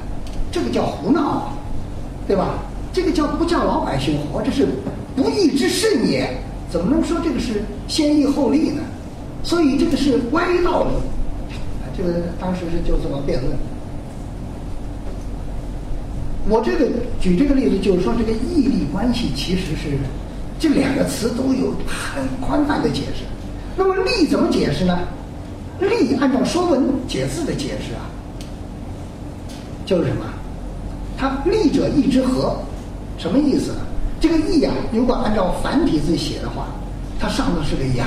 这个叫胡闹，对吧？这个叫不叫老百姓活？这是不义之甚也，怎么能说这个是先义后利呢？所以这个是歪道理。这个当时是就这么辩论。我这个举这个例子，就是说这个义利关系其实是这两个词都有很宽泛的解释。那么利怎么解释呢？利按照《说文解字》的解释啊，就是什么？它利者义之和，什么意思呢？这个义啊，如果按照繁体字写的话，它上头是个阳。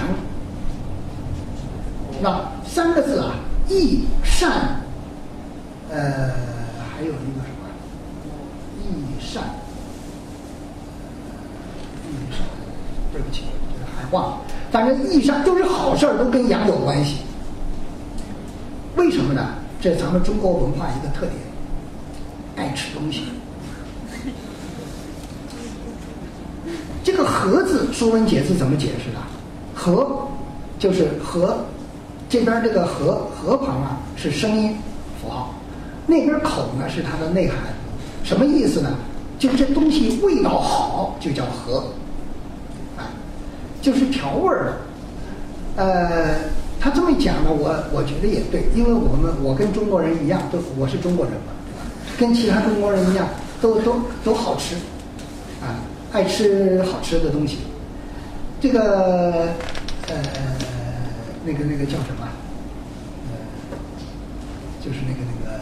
那三个字啊，义善，呃，还有一个？善，义善，对不起，还忘了。反正义善都是好事儿，都跟阳有关系。为什么呢？这咱们中国文化一个特点，爱吃东西。这个“和”字，《说文解字》怎么解释的？“和”就是“和”，这边这个“和”和旁啊是声音符号，那边口呢是它的内涵。什么意思呢？就这东西味道好，就叫和，啊，就是调味儿的。呃，他这么讲呢，我我觉得也对，因为我们我跟中国人一样，都我是中国人嘛，跟其他中国人一样，都都都好吃，啊。爱吃好吃的东西，这个呃，那个那个叫什么？呃，就是那个那个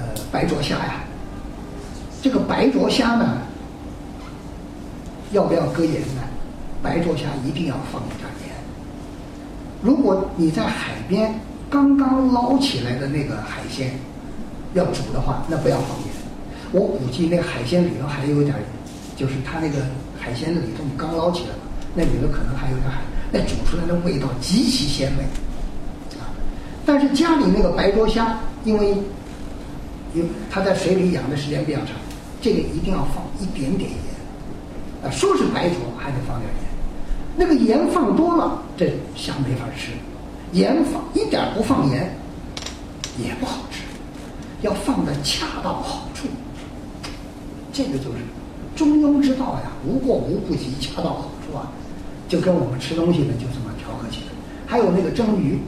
呃白灼虾呀。这个白灼虾呢，要不要搁盐呢？白灼虾一定要放一点盐。如果你在海边刚刚捞起来的那个海鲜要煮的话，那不要放盐。我估计那海鲜里头还有点，就是它那个海鲜里头你刚捞起来嘛，那里头可能还有点海，那煮出来的味道极其鲜美，啊！但是家里那个白灼虾，因为，因它在水里养的时间比较长，这个一定要放一点点盐，啊，说是白灼还得放点盐，那个盐放多了，这虾没法吃，盐放一点不放盐，也不好吃，要放的恰到好处。这个就是中庸之道呀，无过无不及，恰到好处啊，就跟我们吃东西呢就这么调和起来。还有那个蒸鱼，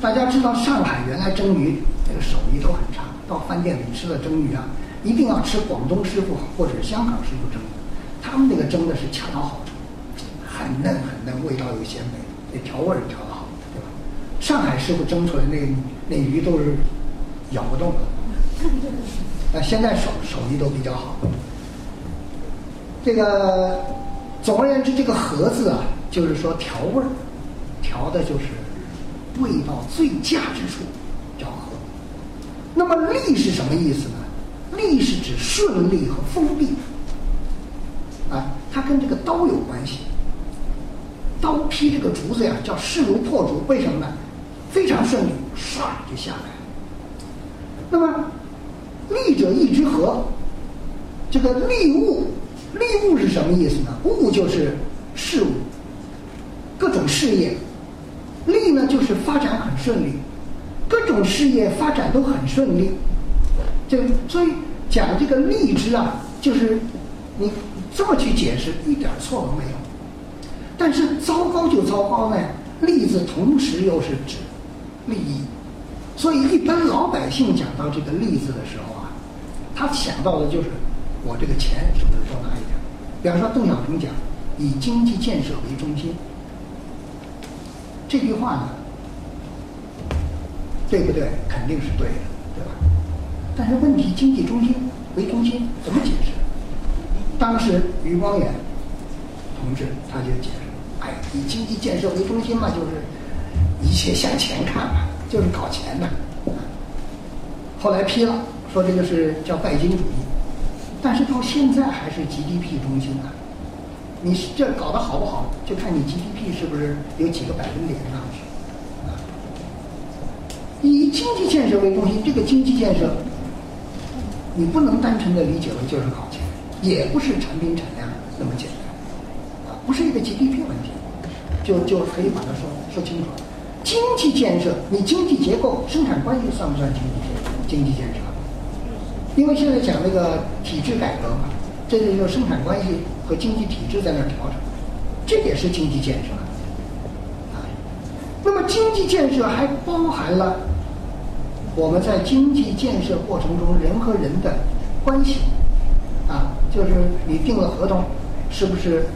大家知道上海原来蒸鱼那个手艺都很差，到饭店里吃的蒸鱼啊，一定要吃广东师傅或者香港师傅蒸的，他们那个蒸的是恰到好处，很嫩很嫩，味道又鲜美，那调味儿调的好，对吧？上海师傅蒸出来那那鱼都是咬不动的。那现在手手艺都比较好。这个总而言之，这个“和”字啊，就是说调味儿，调的就是味道最佳之处，叫和。那么“利”是什么意思呢？“利”是指顺利和封闭。啊，它跟这个刀有关系。刀劈这个竹子呀，叫势如破竹，为什么呢？非常顺利，唰就下来。那么。利者义之和，这个利物，利物是什么意思呢？物就是事物，各种事业，利呢就是发展很顺利，各种事业发展都很顺利。这所以讲这个利之啊，就是你这么去解释一点错都没有。但是糟糕就糟糕呢，利字同时又是指利益。所以，一般老百姓讲到这个“利”字的时候啊，他想到的就是我这个钱是不是多拿一点？比方说，邓小平讲“以经济建设为中心”，这句话呢，对不对？肯定是对的，但是问题，经济中心为中心怎么解释？当时余光远同志他就解释：“哎，以经济建设为中心嘛，就是一切向前看嘛。”就是搞钱的，后来批了，说这个是叫拜金主义，但是到现在还是 GDP 中心啊。你这搞得好不好，就看你 GDP 是不是有几个百分点上去。以经济建设为中心，这个经济建设，你不能单纯的理解为就是搞钱，也不是产品产量那么简单，啊，不是一个 GDP 问题，就就可以把它说说清楚了。经济建设，你经济结构、生产关系算不算经济建经济建设？因为现在讲那个体制改革嘛，这是就生产关系和经济体制在那儿调整，这也是经济建设。啊，那么经济建设还包含了我们在经济建设过程中人和人的关系，啊，就是你订了合同，是不是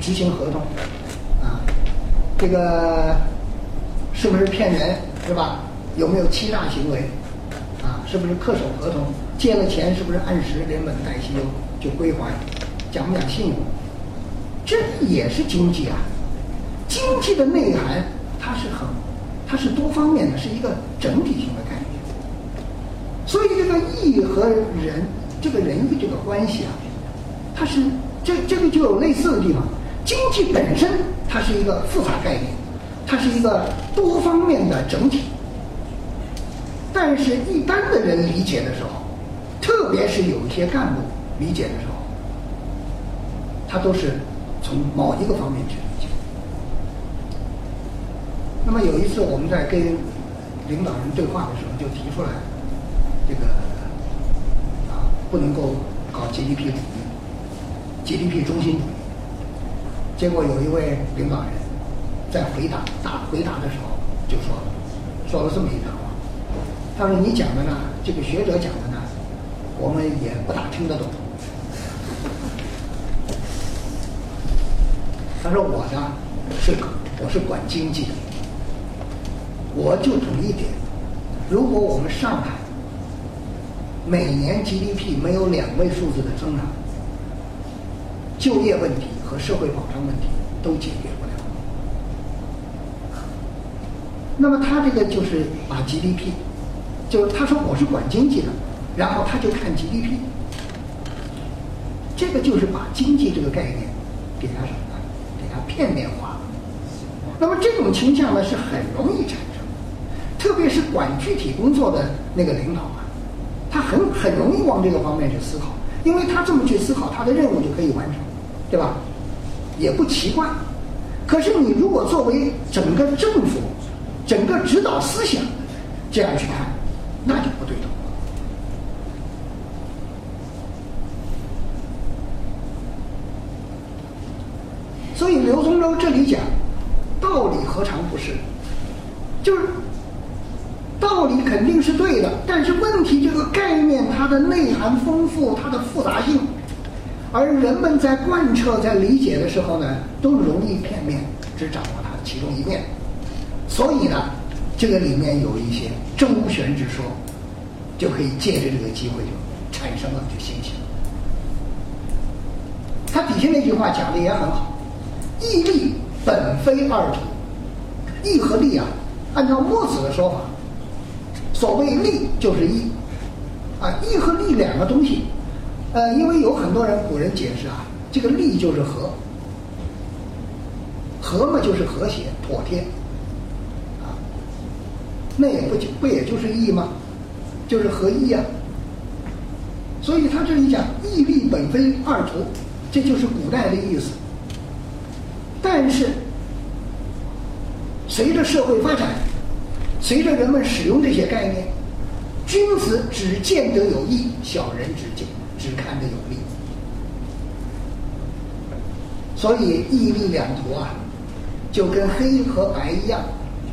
执行合同？啊，这个是不是骗人，是吧？有没有欺诈行为？啊，是不是恪守合同？借了钱是不是按时连本带息就归还？讲不讲信用？这也是经济啊！经济的内涵它是很，它是多方面的，是一个整体性的。所以这个义和仁，这个仁义这个关系啊，它是这这个就有类似的地方。经济本身它是一个复杂概念，它是一个多方面的整体。但是，一般的人理解的时候，特别是有一些干部理解的时候，他都是从某一个方面去理解。那么有一次我们在跟领导人对话的时候，就提出来，不能够搞 GDP 主义，GDP 中心主义。结果有一位领导人，在回答答回答的时候，就说说了这么一段话。他说：“你讲的呢，这个学者讲的呢，我们也不大听得懂。”他说：“我呢，是我是管经济的，我就懂一点，如果我们上海每年 GDP 没有两位数字的增长，就业问题和社会保障问题都解决不了。那么他这个就是把 GDP。”就他说我是管经济的，然后他就看 GDP，这个就是把经济这个概念给他什么？给他片面化。那么这种倾向呢是很容易产生，特别是管具体工作的那个领导啊，他很很容易往这个方面去思考，因为他这么去思考，他的任务就可以完成，对吧？也不奇怪。可是你如果作为整个政府、整个指导思想这样去看。那就不对头了。所以刘宗周这里讲道理何尝不是？就是道理肯定是对的，但是问题这个概念它的内涵丰富，它的复杂性，而人们在贯彻在理解的时候呢，都容易片面，只掌握它的其中一面。所以呢，这个里面有一些周旋之说。就可以借着这个机会就产生了，就兴起了。他底下那句话讲的也很好：“义利本非二途。”义和利啊，按照墨子的说法，所谓利就是义啊。义和利两个东西，呃，因为有很多人古人解释啊，这个利就是和，和嘛就是和谐妥帖啊，那也不就不也就是义吗？就是合一呀，所以他这里讲义利本非二途，这就是古代的意思。但是随着社会发展，随着人们使用这些概念，君子只见得有义，小人只见只看得有利。所以义利两途啊，就跟黑和白一样，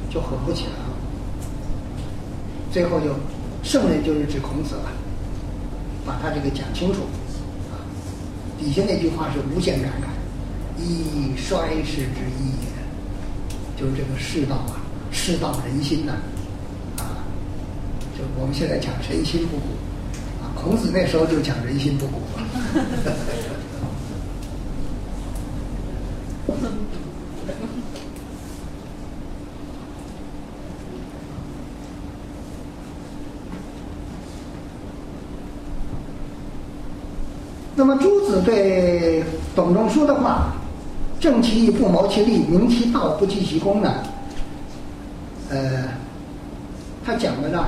就合不起来了。最后就。圣人就是指孔子了，把他这个讲清楚，啊，底下那句话是无限感慨，以衰世之一也，就是这个世道啊，世道人心呐，啊，就我们现在讲人心不古，啊，孔子那时候就讲人心不古。那么朱子对董仲舒的话“正其义，不谋其利；明其道，不计其功”呢？呃，他讲的呢，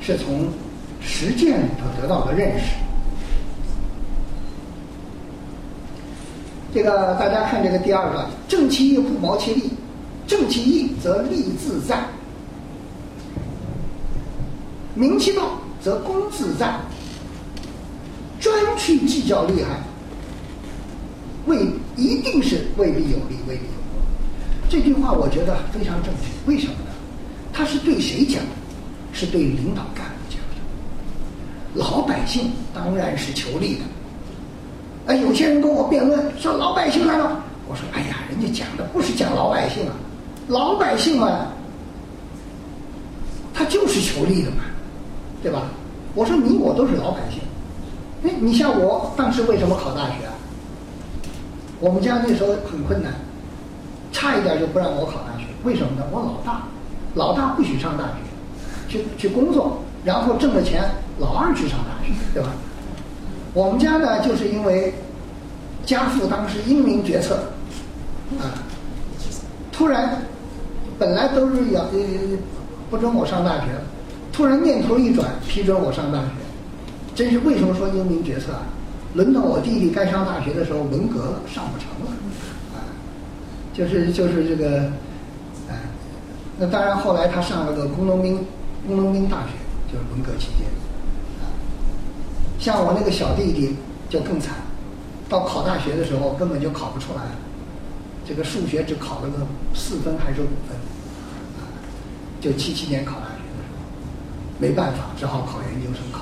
是从实践里头得到的认识。这个大家看这个第二个“正其义，不谋其利”，正其义则利自在；明其道则功自在。专去计较利害，未一定是未必有利，未必有功。这句话我觉得非常正确。为什么呢？他是对谁讲的？是对领导干部讲的。老百姓当然是求利的。哎，有些人跟我辩论说老百姓来了，我说哎呀，人家讲的不是讲老百姓啊，老百姓嘛，他就是求利的嘛，对吧？我说你我都是老百姓。哎，你像我当时为什么考大学啊？我们家那时候很困难，差一点就不让我考大学。为什么呢？我老大，老大不许上大学，去去工作，然后挣了钱，老二去上大学，对吧？我们家呢，就是因为家父当时英明决策，啊，突然本来都是要不准我上大学，突然念头一转，批准我上大学。真是为什么说英明决策啊？轮到我弟弟该上大学的时候，文革了，上不成了，啊，就是就是这个，哎，那当然后来他上了个工农兵工农兵大学，就是文革期间，像我那个小弟弟就更惨，到考大学的时候根本就考不出来，这个数学只考了个四分还是五分，啊，就七七年考大学的时候，没办法，只好考研究生考。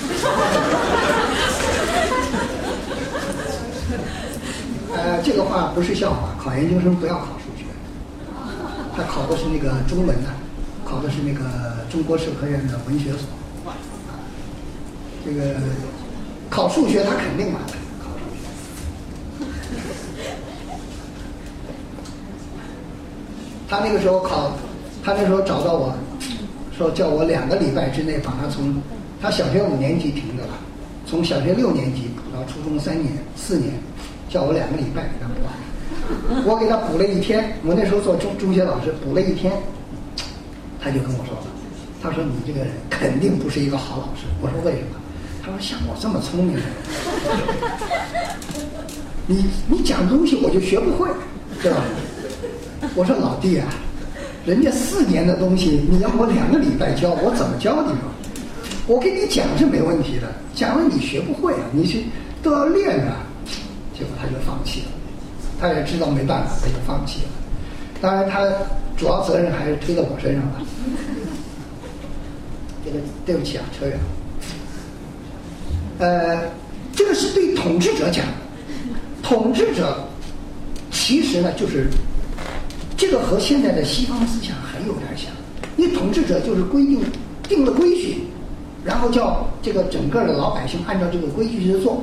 呃，这个话不是笑话，考研究生不要考，他考的是那个中文的，考的是那个中国社科院的文学所。这个考数学他肯定完了，考数学。他那个时候考，他那时候找到我说叫我两个礼拜之内把他从。他小学五年级停的了，从小学六年级到初中三年、四年，叫我两个礼拜给他补。我给他补了一天，我那时候做中中学老师，补了一天，他就跟我说了，他说你这个人肯定不是一个好老师。我说为什么？他说像我这么聪明的，你你讲东西我就学不会，对吧？我说老弟啊，人家四年的东西你要我两个礼拜教，我怎么教你说？我给你讲是没问题的，讲了你学不会啊，你去都要练啊。结果他就放弃了，他也知道没办法，他就放弃了。当然，他主要责任还是推到我身上了。这个对不起啊，扯远了。呃，这个是对统治者讲，统治者其实呢，就是这个和现在的西方思想很有点像。因为统治者就是规定定了规矩。然后叫这个整个的老百姓按照这个规矩去做，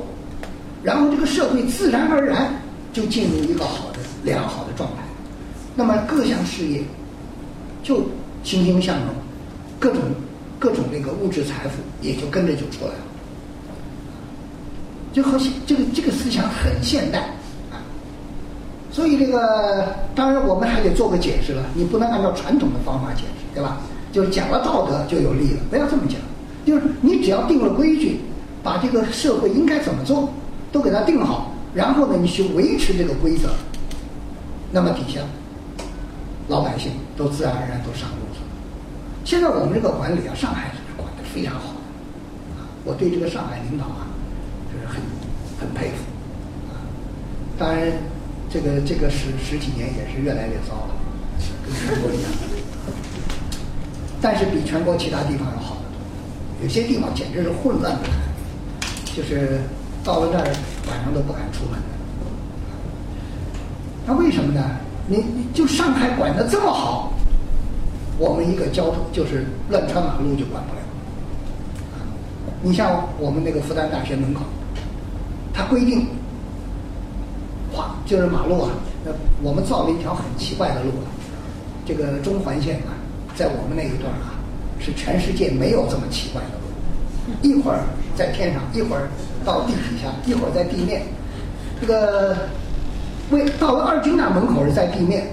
然后这个社会自然而然就进入一个好的良好的状态，那么各项事业就欣欣向荣，各种各种那个物质财富也就跟着就出来了，就和这个这个思想很现代啊，所以这个当然我们还得做个解释了，你不能按照传统的方法解释，对吧？就是讲了道德就有利了，不要这么讲。就是你只要定了规矩，把这个社会应该怎么做都给它定好，然后呢，你去维持这个规则，那么底下老百姓都自然而然都上路子。现在我们这个管理啊，上海是管的非常好的，我对这个上海领导啊，就是很很佩服，当然这个这个十十几年也是越来越糟了，跟全国一样，但是比全国其他地方要好得多。有些地方简直是混乱不堪，就是到了那儿晚上都不敢出门。那为什么呢？你就上海管的这么好，我们一个交通就是乱穿马路就管不了。你像我们那个复旦大学门口，它规定，哗就是马路啊，那我们造了一条很奇怪的路啊，这个中环线啊，在我们那一段啊。是全世界没有这么奇怪的路，一会儿在天上，一会儿到地底下，一会儿在地面。这个为到了二军大门口是在地面，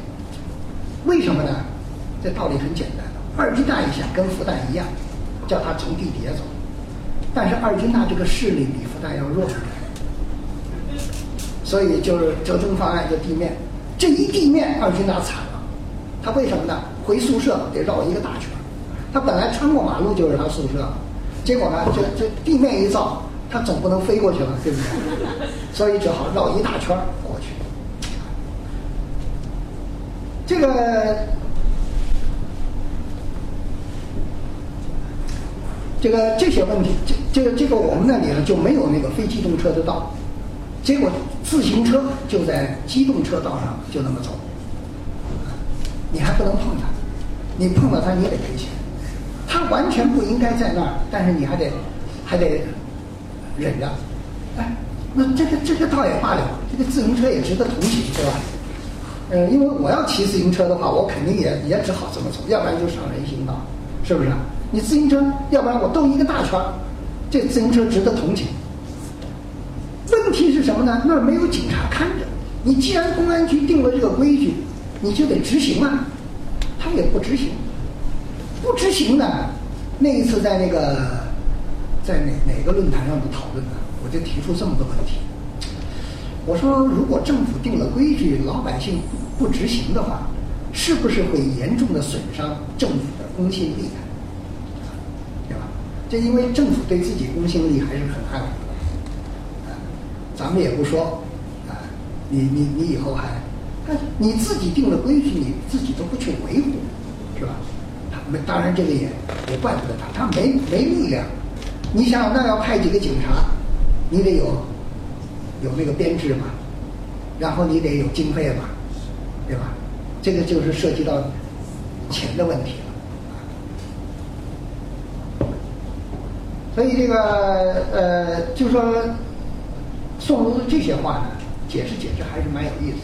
为什么呢？这道理很简单，二军大一下跟复旦一样，叫他从地底下走，但是二军大这个势力比复旦要弱，所以就是折中方案就地面。这一地面二军大惨了，他为什么呢？回宿舍得绕一个大圈。他本来穿过马路就是他宿舍，结果呢，这这地面一造，它总不能飞过去了，对不对？所以只好绕一大圈过去。这个，这个这些问题，这这个这个我们那里呢就没有那个非机动车的道，结果自行车就在机动车道上就那么走，你还不能碰它，你碰到它你得赔钱，它完全不应该在那儿，但是你还得还得忍着，哎，那这个这个倒也罢了，这个自行车也值得同情，对吧？呃，因为我要骑自行车的话，我肯定也也只好这么走，要不然就上人行道，是不是？你自行车，要不然我兜一个大圈儿，这自行车值得同情。问题是什么呢？那儿没有警察看着。你既然公安局定了这个规矩，你就得执行啊。他也不执行，不执行呢。那一次在那个在哪哪个论坛上的讨论呢？我就提出这么个问题。我说，如果政府定了规矩，老百姓不执行的话，是不是会严重的损伤政府的公信力啊？对吧？这因为政府对自己公信力还是很爱护的。啊，咱们也不说，啊，你你你以后还，他你自己定了规矩，你自己都不去维护，是吧？他们当然这个也也怪不得他，他没没力量。你想想，那要派几个警察，你得有。有那个编制嘛，然后你得有经费嘛，对吧？这个就是涉及到钱的问题了。所以这个呃，就说宋儒的这些话呢，解释解释还是蛮有意思。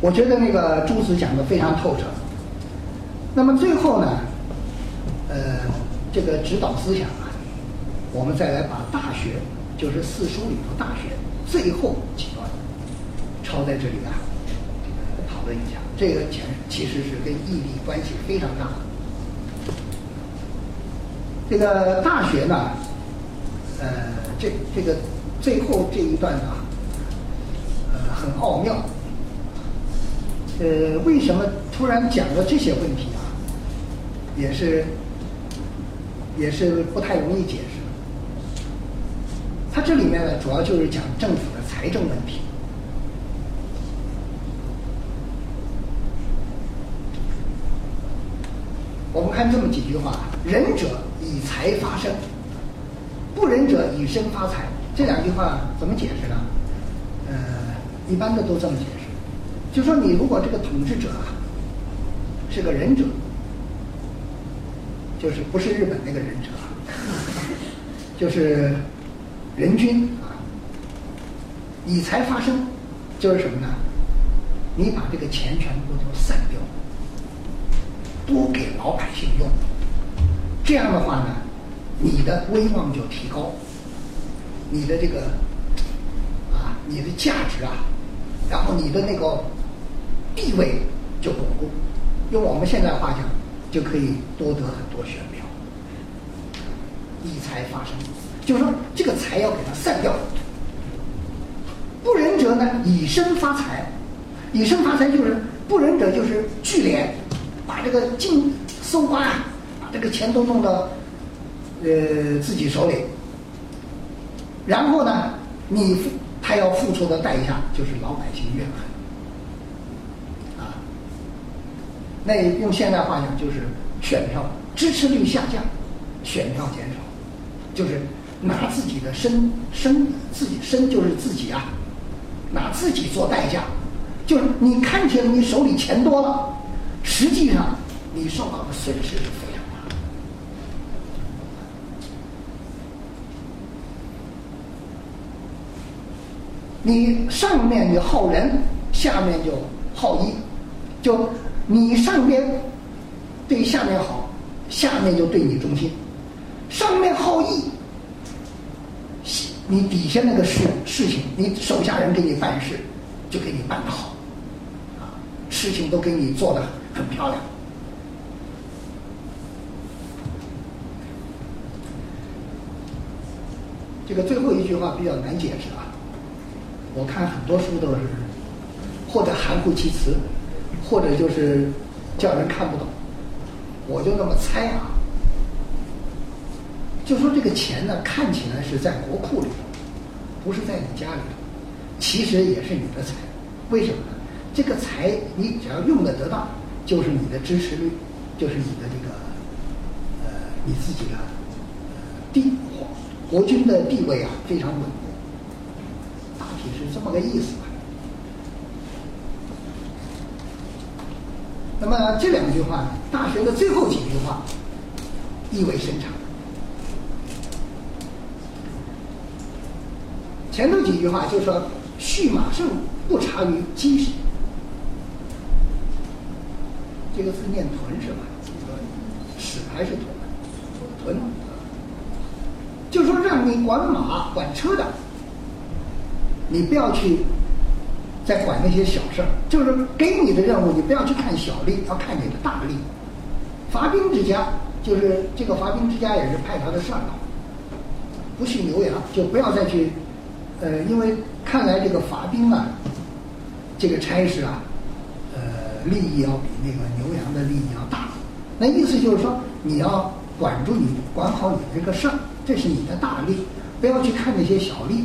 我觉得那个朱子讲的非常透彻。那么最后呢，呃，这个指导思想啊，我们再来把《大学》就是四书里头《大学》最后几段抄在这里啊，讨论一下。这个其其实是跟毅力关系非常大的。这个《大学》呢，呃，这这个最后这一段啊，呃，很奥妙。呃，为什么突然讲了这些问题啊？也是，也是不太容易解释。它这里面呢，主要就是讲政府的财政问题。我们看这么几句话：仁者以财发身，不仁者以身发财。这两句话怎么解释呢？呃，一般的都这么解释。就说你如果这个统治者啊是个忍者，就是不是日本那个忍者，就是人君啊，以财发生，就是什么呢？你把这个钱全部都散掉，多给老百姓用，这样的话呢，你的威望就提高，你的这个啊，你的价值啊，然后你的那个。地位就巩固，用我们现在话讲，就可以多得很多选票。以财发生，就是说这个财要给它散掉。不仁者呢，以身发财。以身发财就是不仁者就是聚敛，把这个金搜刮，把这个钱都弄到呃自己手里。然后呢，你他要付出的代价就是老百姓怨恨。那用现代话讲就是选票支持率下降，选票减少，就是拿自己的身身自己身就是自己啊，拿自己做代价，就是你看起来你手里钱多了，实际上你受到的损失是非常大。你上面你好人，下面就好医，就。你上边对下面好，下面就对你忠心；上面好义，你底下那个事事情，你手下人给你办事，就给你办得好，啊，事情都给你做的很漂亮。这个最后一句话比较难解释啊，我看很多书都是或者含糊其辞，或者就是叫人看不懂。我就那么猜啊，就说这个钱呢，看起来是在国库里头，不是在你家里头，其实也是你的财。为什么呢？这个财你只要用的得当，就是你的支持率，就是你的这个呃你自己的地国君的地位啊非常稳固。大体是这么个意思吧。那么这两句话呢，《大学》的最后几句话意味深长。前头几句话就说“畜马胜不差于鸡食”，这个字念“豚”是吧？屎还是“豚”？豚，就说让你管马、管车的，你不要去。在管那些小事儿，就是给你的任务，你不要去看小利，要看你的大利。伐兵之家，就是这个伐兵之家也是派他的上导，不畜牛羊，就不要再去，呃，因为看来这个伐兵啊，这个差事啊，呃，利益要比那个牛羊的利益要大。那意思就是说，你要管住你，管好你这个事儿，这是你的大利，不要去看那些小利。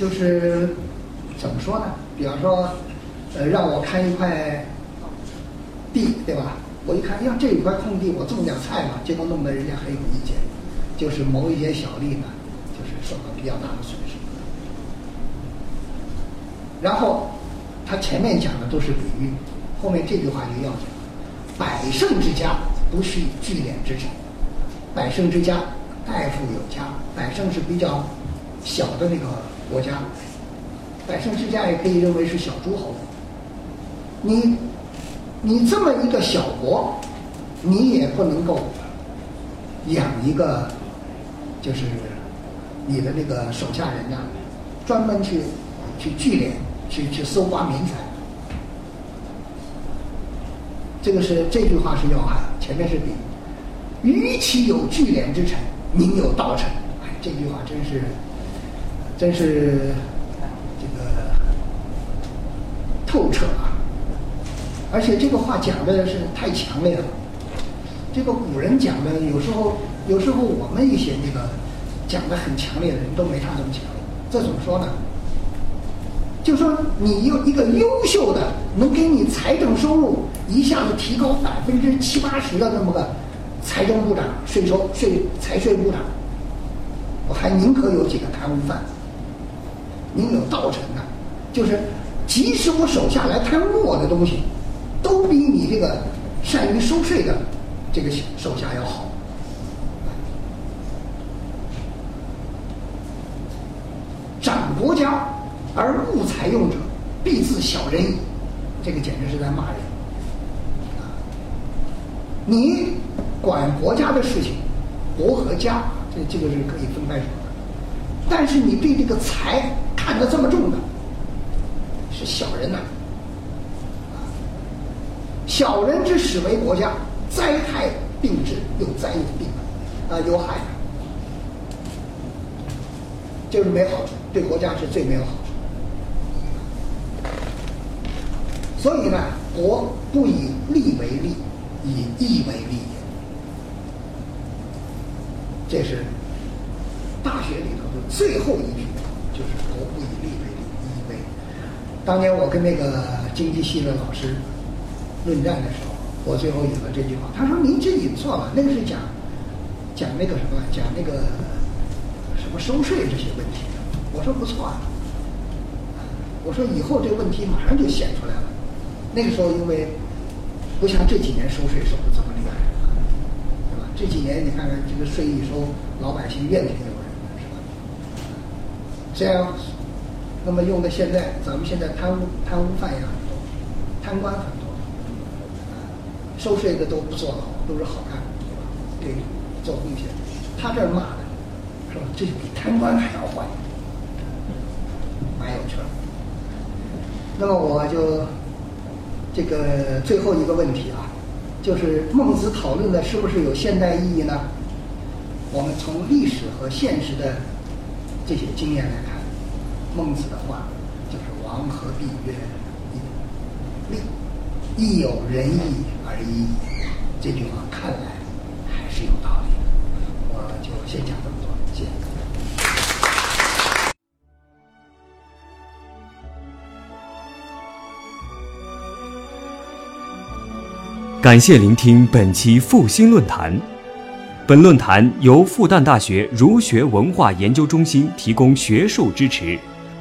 就是怎么说呢？比方说，呃，让我看一块地，对吧？我一看，呀，这一块空地，我种点菜嘛，结果弄得人家很有意见，就是谋一些小利呢，就是受到比较大的损失。然后他前面讲的都是比喻，后面这句话就要讲：百胜之家不需聚敛之臣。百胜之家，大夫有家，百胜是比较小的那个。国家，百姓之家也可以认为是小诸侯。你，你这么一个小国，你也不能够养一个，就是你的那个手下人呐，专门去去聚敛，去去搜刮民财。这个是这句话是要害，前面是比，与其有聚敛之臣，宁有道臣。哎，这句话真是。真是这个透彻啊！而且这个话讲的是太强烈了。这个古人讲的，有时候有时候我们一些那个讲的很强烈的人都没他这么强。这怎么说呢？就说你有一个优秀的，能给你财政收入一下子提高百分之七八十的那么个财政部长、税收税财税部长，我还宁可有几个贪污犯。您有道臣呐，就是即使我手下来贪墨的东西，都比你这个善于收税的这个手下要好。掌国家而误财用者，必自小人矣。这个简直是在骂人。你管国家的事情，国和家，这这个是可以分开说的。但是你对这个财，看得这么重的，是小人呐！小人之始为国家，灾害并至，有灾有病，啊，有害，就是没好处，对国家是最没有好处。所以呢，国不以利为利，以义为利也。这是《大学》里头的最后一句。就是国不以利为利，以为。当年我跟那个经济系的老师论战的时候，我最后引了这句话。他说：“您这引错了，那个是讲讲那个什么，讲那个什么收税这些问题。”我说：“不错啊。”我说：“以后这个问题马上就显出来了。那个时候因为不像这几年收税收的这么厉害，对吧？这几年你看看这个税一收，老百姓怨天尤。”这样，那么用的现在，咱们现在贪污贪污犯也很多，贪官很多，收税的都不做好，都是好干，对吧？给做贡献。他这儿骂的，说这比贪官还要坏，蛮有趣儿。那么我就这个最后一个问题啊，就是孟子讨论的是不是有现代意义呢？我们从历史和现实的。这些经验来看，孟子的话就是“王何必曰利，亦有仁义而已”。这句话看来还是有道理的。我就先讲这么多，谢谢。感谢聆听本期复兴论坛。本论坛由复旦大学儒学文化研究中心提供学术支持，